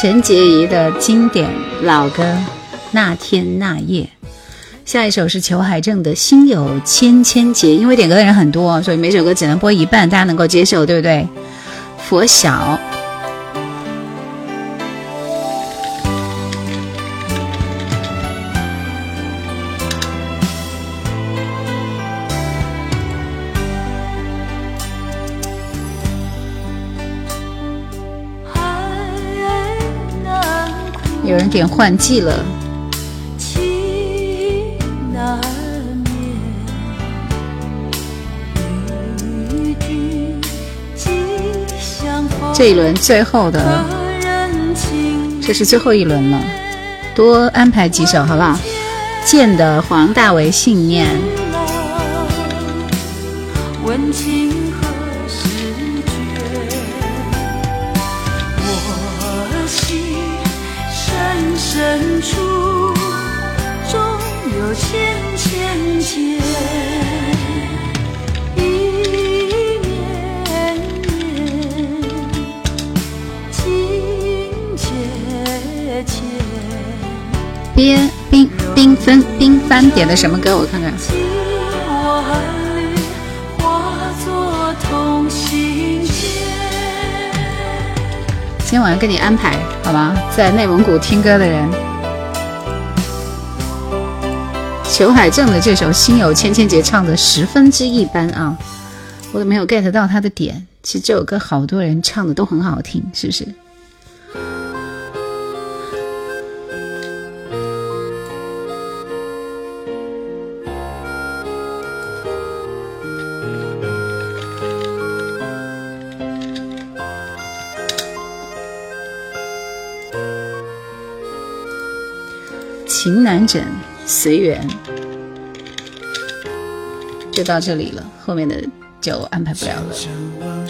陈洁仪的经典老歌《那天那夜》，下一首是裘海正的《心有千千结》，因为点歌的人很多，所以每首歌只能播一半，大家能够接受，对不对？佛晓。点换季了，这一轮最后的，这是最后一轮了，多安排几首好不好？剑的黄大为信念。三点的什么歌？我看看。今晚上给你安排好吗？在内蒙古听歌的人，裘海正的这首《心有千千结》唱的十分之一般啊！我都没有 get 到他的点。其实这首歌好多人唱的都很好听，是不是？完整随缘就到这里了，后面的就安排不了了。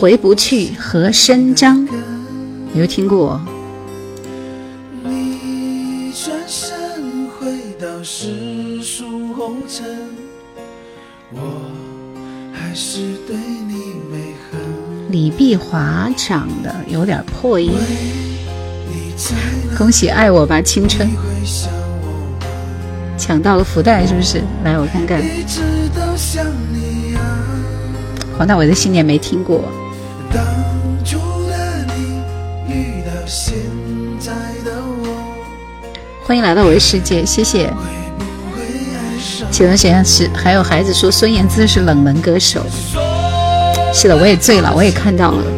回不去何伸张？有听过。华唱的有点破音，恭喜爱我吧青春抢到了福袋，是不是？来，我看看。黄大炜的新年没听过。欢迎来到我的世界，谢谢。请问谁是？还有孩子说孙燕姿是冷门歌手。是的，我也醉了，我也看到了。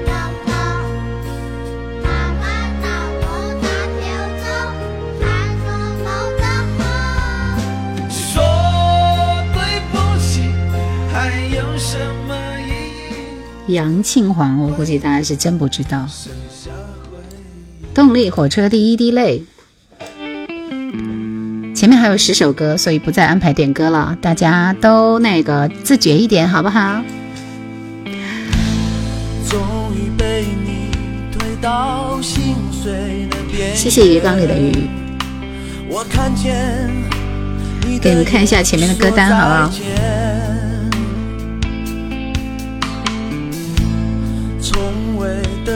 杨庆煌，我估计大家是真不知道。动力火车第一滴泪，前面还有十首歌，所以不再安排点歌了，大家都那个自觉一点，好不好？谢谢鱼缸里的鱼，给你们看一下前面的歌单，好不好？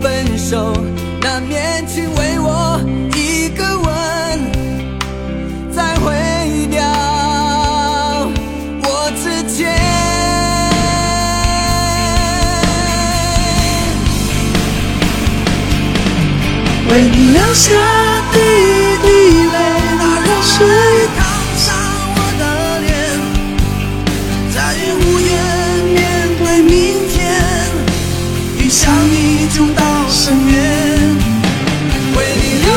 分手难免，请为我一个吻，再毁掉我指尖。为你流下第一滴泪，那让谁？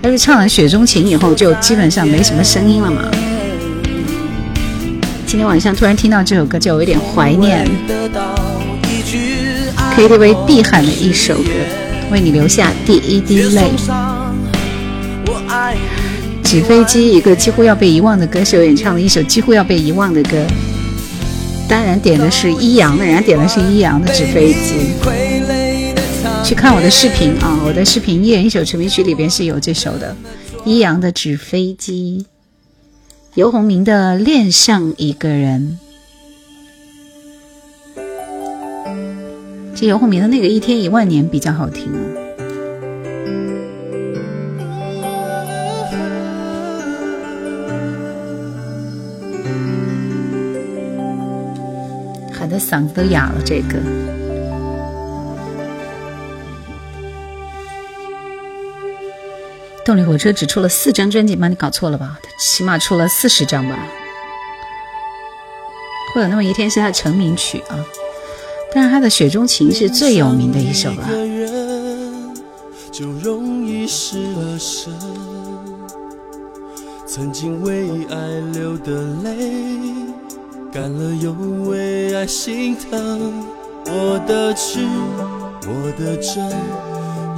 但是唱了《雪中情》以后，就基本上没什么声音了嘛。今天晚上突然听到这首歌，就有一点怀念。KTV 必喊的一首歌，《为你留下第一滴泪》。纸飞机，一个几乎要被遗忘的歌手演唱的一首几乎要被遗忘的歌。当然点的是一阳的，人家点的是一阳的《纸飞机》。去看我的视频啊！我的视频一人一首成名曲里边是有这首的，一阳的《纸飞机》，尤鸿明的《恋上一个人》，其实尤鸿明的那个《一天一万年》比较好听。喊的嗓子都哑了，这个。动力火车只出了四张专辑吗？你搞错了吧？起码出了四十张吧。会有那么一天是他成名曲啊，但是他的《雪中情》是最有名的一首了。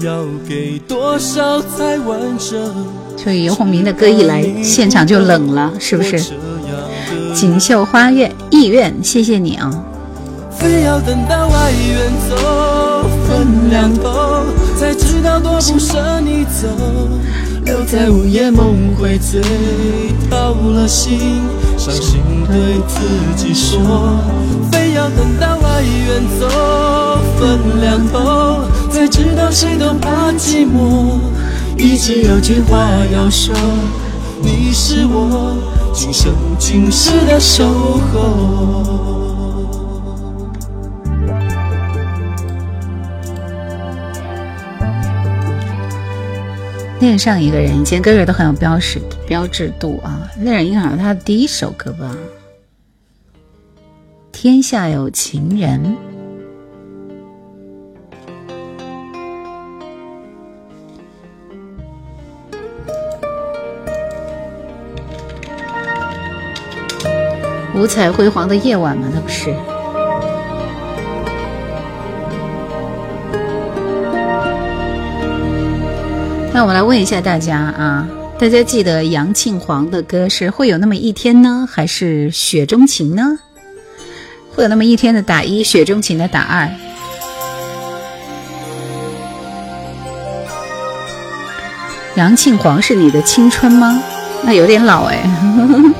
要给多少才完整？所以游鸿明的歌一来，现场就冷了，是不是？锦绣花月意愿，谢谢你啊！非要等到爱远走，分两头，才知道多不舍你走，留在午夜梦回醉倒了心，伤心对自己说，非要等到爱远走，分两头。才知道谁都怕寂寞，一直有句话要说，你是我今生今世的守候。恋上一个人，以前歌手都很有标识、标志度啊。恋人应该是他的第一首歌吧，《天下有情人》。五彩辉煌的夜晚吗？那不是。那我们来问一下大家啊，大家记得杨庆煌的歌是会有那么一天呢，还是《雪中情》呢？会有那么一天的打一，《雪中情》的打二。杨庆煌是你的青春吗？那有点老哎。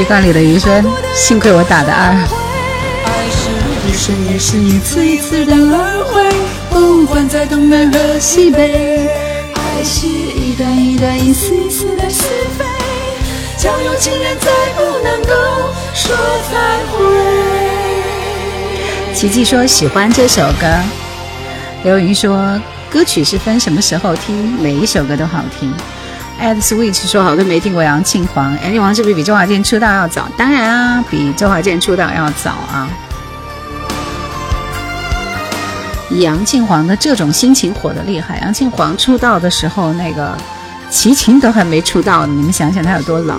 习惯里的余生，幸亏我打的二。爱是一生一世一次一次的轮回，不管在东南和西北。爱是一段一段一丝一丝的是非，将有情人再不能够说再会。奇迹说喜欢这首歌，刘云说歌曲是分什么时候听，每一首歌都好听。at switch 说好都没听过杨庆煌杨庆煌是不是比周华健出道要早？当然啊，比周华健出道要早啊。杨庆煌的这种心情火的厉害。杨庆煌出道的时候，那个齐秦都还没出道，呢，你们想想他有多老。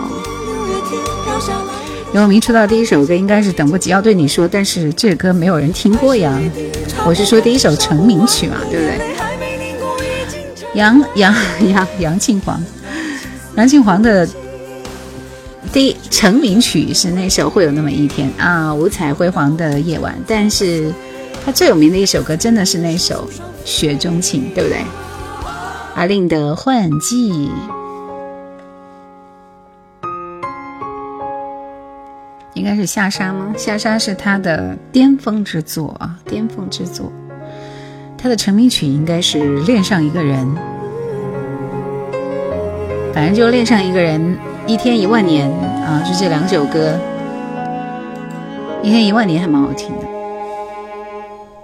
刘明出道第一首歌应该是等不及要对你说，但是这歌没有人听过呀。我是说第一首成名曲嘛，对不对？杨杨杨杨庆煌。蓝静黄的第一成名曲是那首《会有那么一天》啊，《五彩辉煌的夜晚》，但是他最有名的一首歌真的是那首《雪中情》，对不对？阿令的《幻季》应该是《下沙》吗？《下沙》是他的巅峰之作啊，巅峰之作。他的成名曲应该是《恋上一个人》。反正就恋上一个人，一天一万年啊，就这两首歌，一天一万年还蛮好听的。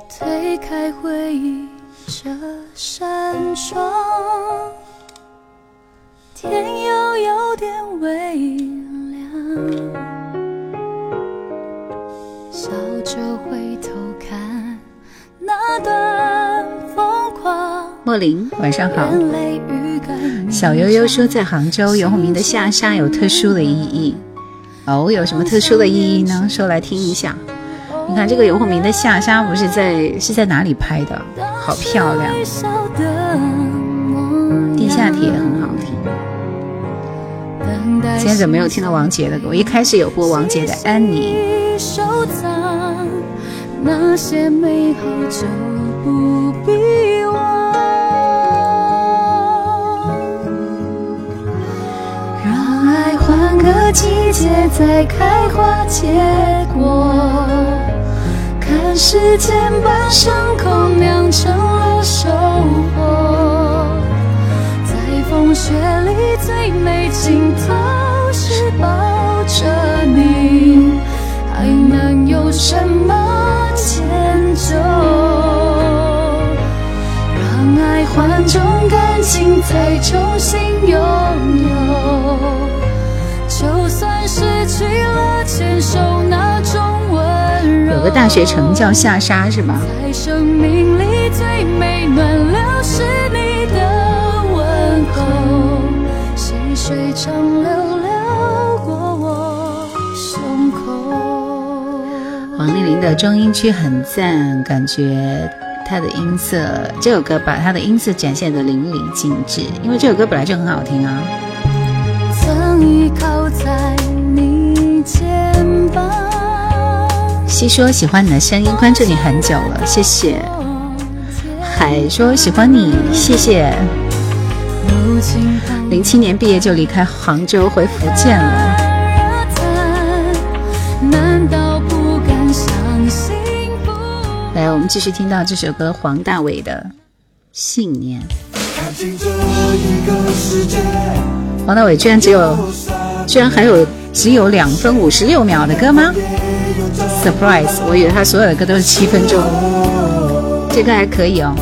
推开回忆这扇窗，天又有点微凉，笑着回头看那段疯狂。莫林，晚上好。小悠悠说，在杭州，游鸿明的下沙有特殊的意义。哦，有什么特殊的意义呢？说来听一下。你看这个游鸿明的下沙，不是在是在哪里拍的？好漂亮！地下铁很好听。今天怎么没有听到王杰的歌？我一开始有播王杰的《安妮》。季节在开花结果，看时间把伤口酿成了收获。在风雪里最美尽头是抱着你，还能有什么迁就？让爱换种感情再重新拥有。有个大学城叫下沙，是吧？王丽玲的中音区很赞，感觉她的音色，这首歌把她的音色展现的淋漓尽致，因为这首歌本来就很好听啊。曾依靠在你肩膀。西说喜欢你的声音，关注你很久了，谢谢。海说喜欢你，谢谢。零七年毕业就离开杭州回福建了。来，我们继续听到这首歌，黄大炜的《信念》。黄大炜居然只有，居然还有只有两分五十六秒的歌吗？surprise，我以为他所有的歌都是七分钟，这歌还可以哦。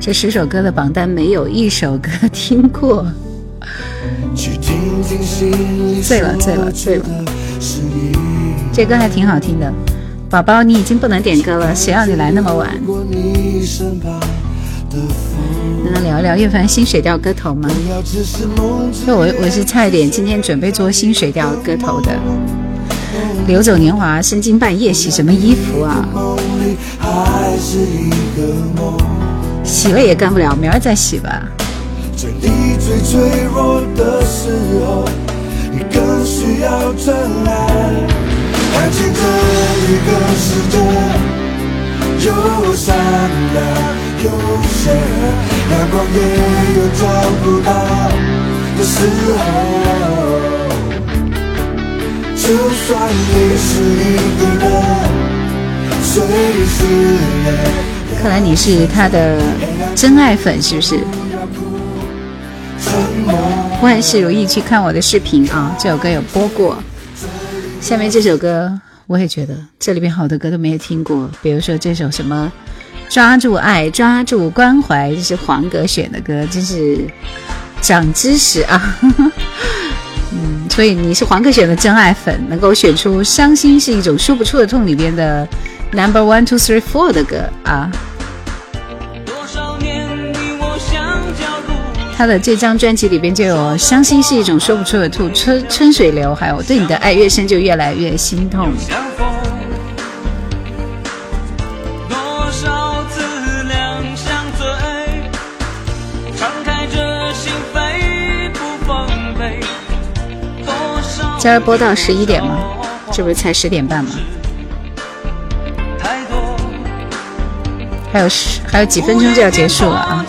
这十首歌的榜单没有一首歌听过。醉了醉了醉了，这歌还挺好听的。宝宝，你已经不能点歌了，谁让你来那么晚？那聊一聊叶凡新《水调歌头》吗？那我我是差一点今天准备做《新水调歌头》的。流走年华，深更半夜洗什么衣服啊？洗了也干不了，明儿再洗吧。最脆弱的时候，你更需要真爱。安静的一个世界，有善良，有邪，阳光也有找不到的时候。就算你是一个人，随时。看来你是他的真爱粉，是不是？万事如意，去看我的视频啊！这首歌有播过。下面这首歌，我也觉得这里边好多歌都没有听过，比如说这首什么《抓住爱，抓住关怀》，这是黄格选的歌，真是长知识啊！嗯，所以你是黄格选的真爱粉，能够选出《伤心是一种说不出的痛》里边的 Number One Two Three Four 的歌啊！他的这张专辑里边就有《伤心是一种说不出的痛》，《春春水流》，还有《对你的爱越深就越来越心痛》。今儿播到十一点吗？这不是才十点半吗？还有十，还有几分钟就要结束了啊！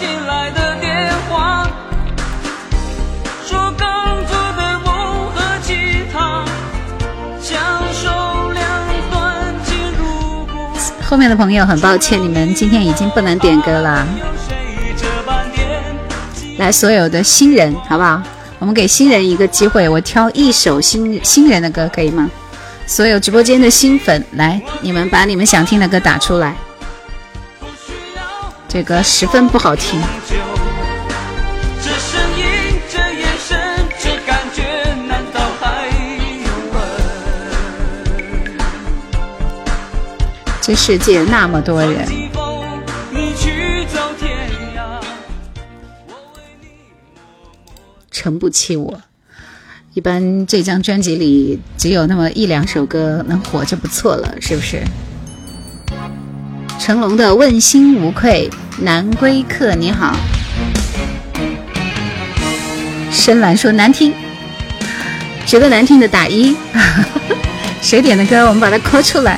后面的朋友很抱歉，你们今天已经不能点歌了。来，所有的新人，好不好？我们给新人一个机会，我挑一首新新人的歌，可以吗？所有直播间的新粉，来，你们把你们想听的歌打出来。这个十分不好听。世界那么多人，承不起我。一般这张专辑里只有那么一两首歌能火就不错了，是不是？成龙的《问心无愧》，男归客你好。深蓝说难听，觉得难听的打一。谁点的歌，我们把它抠出来。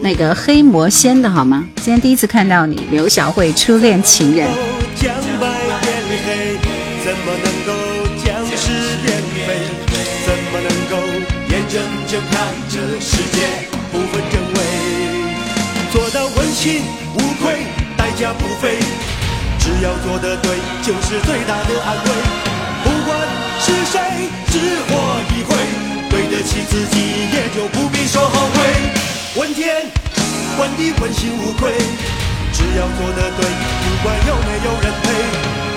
那个黑魔仙的好吗？今天第一次看到你，刘小慧初恋情人。怎么能够将视变废？怎么能够眼睁睁看着世界不分真做到问心无愧，代价不菲。只要做的对，就是最大的安慰。不管是谁，只活一回，对得起自己，也就不必说后悔。问天问地问心无愧只要做的对不管有没有人陪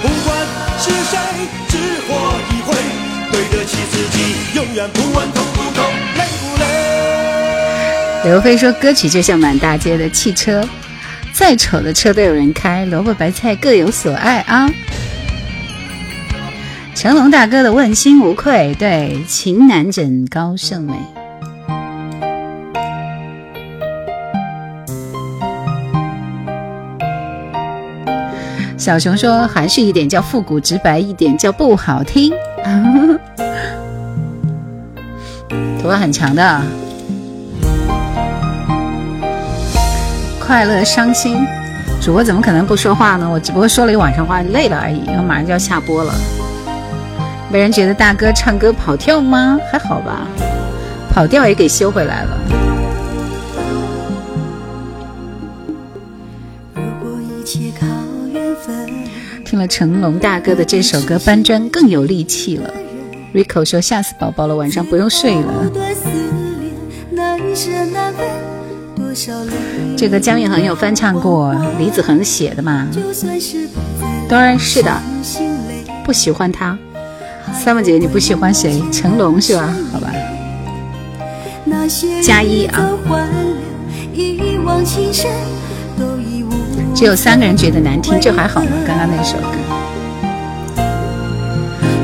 不管是谁只活一回对得起自己永远不问痛不痛累不累刘飞说歌曲就像满大街的汽车再丑的车都有人开萝卜白菜各有所爱啊成龙大哥的问心无愧对情难枕高胜美小熊说：“含蓄一点叫复古，直白一点叫不好听。”头发很长的，快乐伤心。主播怎么可能不说话呢？我只不过说了一晚上话，累了而已。我马上就要下播了。没人觉得大哥唱歌跑调吗？还好吧，跑调也给修回来了。听了成龙大哥的这首歌《搬砖》更有力气了。Rico 说吓死宝宝了，晚上不用睡了。这个姜育恒有翻唱过李子恒写的嘛？然是的。不喜欢他。三毛姐姐，你不喜欢谁？成龙是吧？好吧。加一啊！只有三个人觉得难听，这还好吗？刚刚那首歌。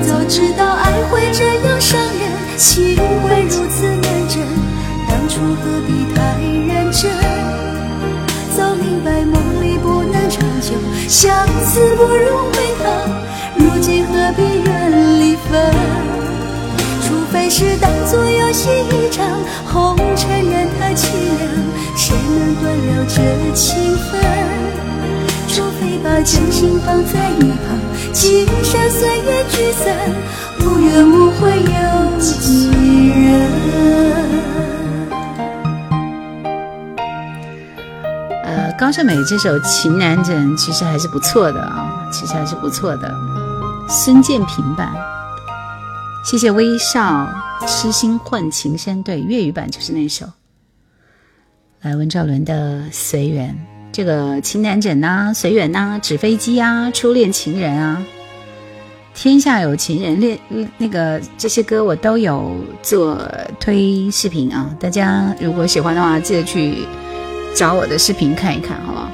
早知道爱会这样伤人，情会如此难枕。当初何必太认真？早明白梦里不能长久，相思不如回头。如今何必怨离分？除非是当作游戏一场，红尘人太凄凉，谁能断了这情分？除非把真心放在一旁，青山岁月聚散，无怨无悔有几人？呃，高胜美这首《情难枕》其实还是不错的啊，其实还是不错的。孙建平版，谢谢微笑痴心换情深，对粤语版就是那首。来，温兆伦的《随缘》。这个情难枕呐，随缘呐，纸飞机呀，初恋情人啊，天下有情人恋那个这些歌我都有做推视频啊，大家如果喜欢的话，记得去找我的视频看一看，好不好？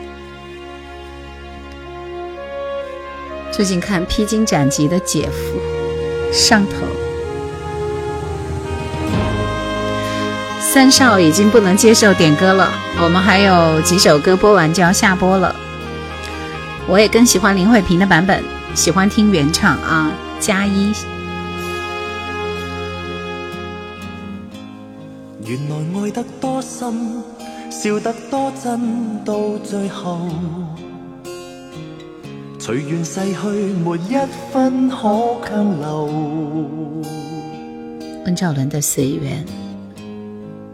最近看《披荆斩棘的姐夫》上头。三少已经不能接受点歌了我们还有几首歌播完就要下播了我也更喜欢林慧萍的版本喜欢听原唱啊加一原来爱得多深笑得多真到最后随缘逝去没一分可强留温兆伦的随缘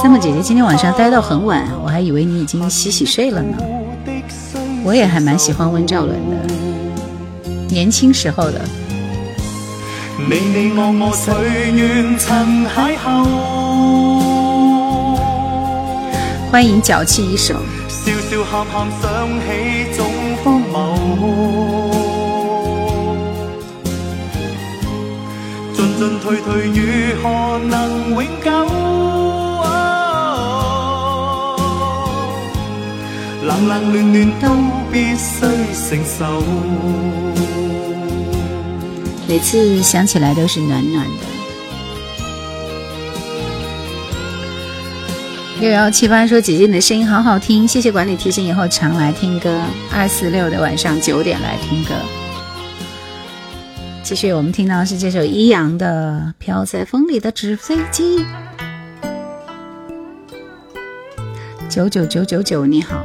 三木姐姐今天晚上待到很晚，我还以为你已经洗洗睡了呢。我也还蛮喜欢温兆伦的，年轻时候的。欢迎脚气一生。都必承受。每次想起来都是暖暖的。六幺七八说：“姐姐你的声音好好听，谢谢管理提醒，以后常来听歌。二四六的晚上九点来听歌。”继续，我们听到是这首一阳的《飘在风里的纸飞机》。九九九九九，你好。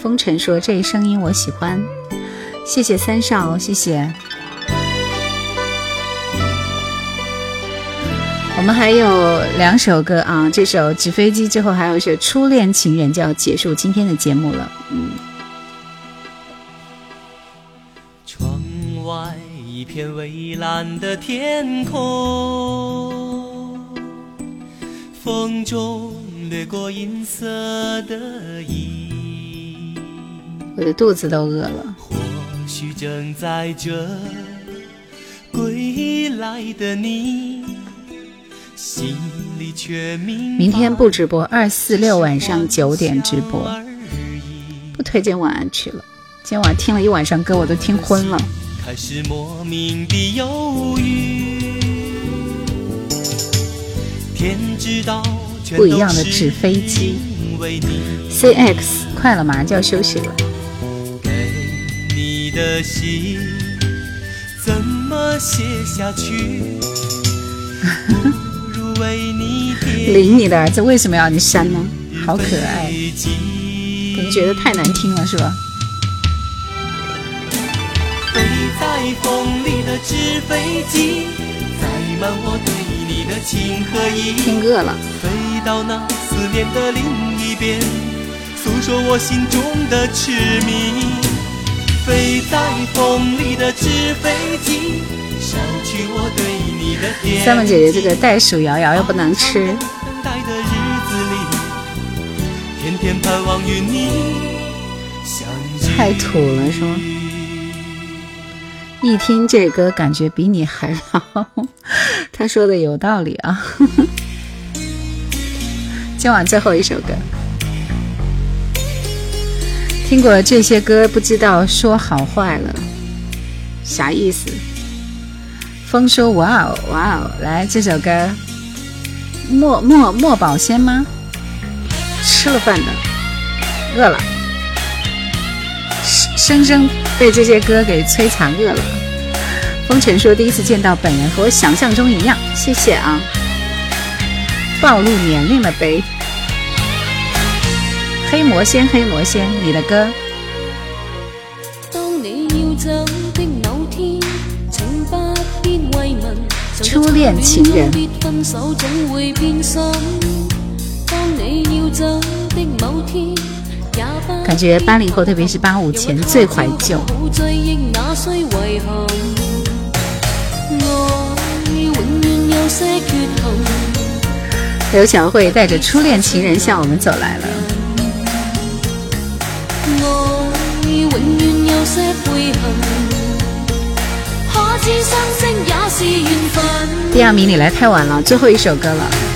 风尘说：“这声音我喜欢。”谢谢三少，谢谢。我们还有两首歌啊，这首《纸飞机》之后还有一首《初恋情人》，就要结束今天的节目了。嗯。片蔚蓝的天空，风中掠过银色的衣。我的肚子都饿了。或许正在这归来的你，心里却明明天不直播，二四六晚上九点直播，不推荐晚安曲了。今天晚上听了一晚上歌，我都听昏了。还是莫名的忧郁。天知道，不一样的纸飞机。CX 快了，马上就要休息了。给你的心怎么写下去？领你的儿子为什么要你删呢？好可爱，可能觉得太难听了是吧？风里的纸飞机载满我对你的情和意听饿了飞到那思念的另一边诉说我心中的痴迷飞在风里的纸飞机烧去我对你的思念三文姐姐这个袋鼠摇摇又不能吃等待的日子里天天盼望与你相见太土了是吗一听这歌，感觉比你还老。他说的有道理啊。今晚最后一首歌，听过这些歌，不知道说好坏了，啥意思？风说：“哇哦，哇哦，来这首歌，莫莫莫宝仙吗？吃了饭的，饿了。生生被这些歌给摧残饿了。风尘说第一次见到本人和我想象中一样，谢谢啊！暴露年龄了呗。黑魔仙，黑魔仙，你的歌。初恋情人。当你要走的某天感觉八零后，特别是八五前最怀旧。刘小慧带着初恋情人向我们走来了。第二名，你来太晚了，最后一首歌了。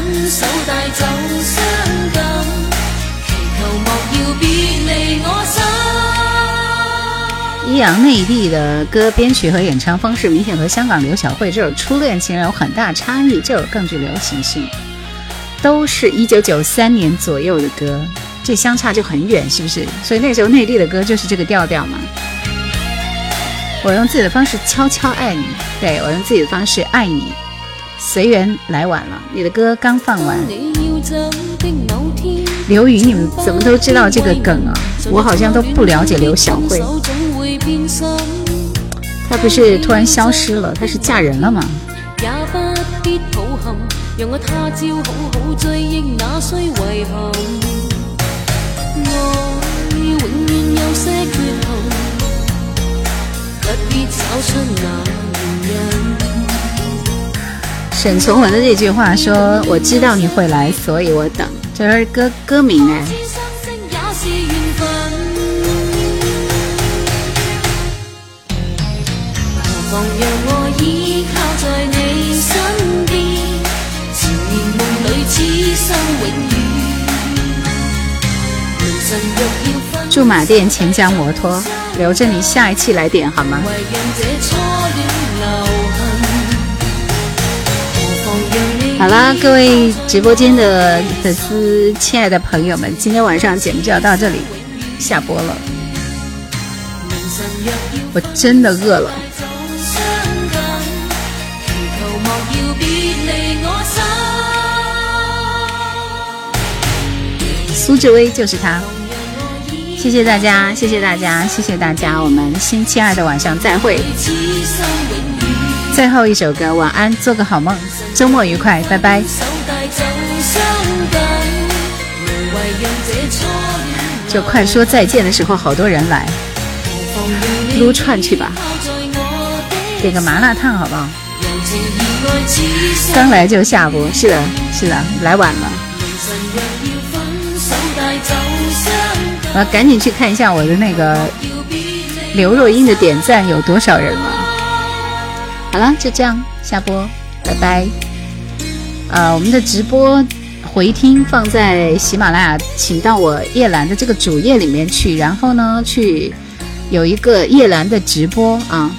手带走伤感，祈求莫要别离我一阳内地的歌编曲和演唱方式明显和香港刘小慧这首《初恋情人》有很大差异，这首更具流行性。都是一九九三年左右的歌，这相差就很远，是不是？所以那时候内地的歌就是这个调调嘛。我用自己的方式悄悄爱你，对我用自己的方式爱你。随缘来晚了，你的歌刚放完。刘宇，你们怎么都知道这个梗啊？我好像都不了解刘小慧，她不是突然消失了，她是嫁人了吗？沈从文的这句话说：“我知道你会来，所以我等。”这是歌歌名哎。驻马店钱江摩托，留着你下一期来点好吗？好了，各位直播间的粉丝、亲爱的朋友们，今天晚上节目就要到这里下播了。我真的饿了。苏志威就是他，谢谢大家，谢谢大家，谢谢大家，我们星期二的晚上再会。最后一首歌，晚安，做个好梦，周末愉快，拜拜。就快说再见的时候，好多人来，撸串去吧，点个麻辣烫好不好？刚来就下播，是的，是的，来晚了。我要赶紧去看一下我的那个刘若英的点赞有多少人了。好了，就这样下播，拜拜。呃，我们的直播回听放在喜马拉雅，请到我叶兰的这个主页里面去，然后呢，去有一个叶兰的直播啊。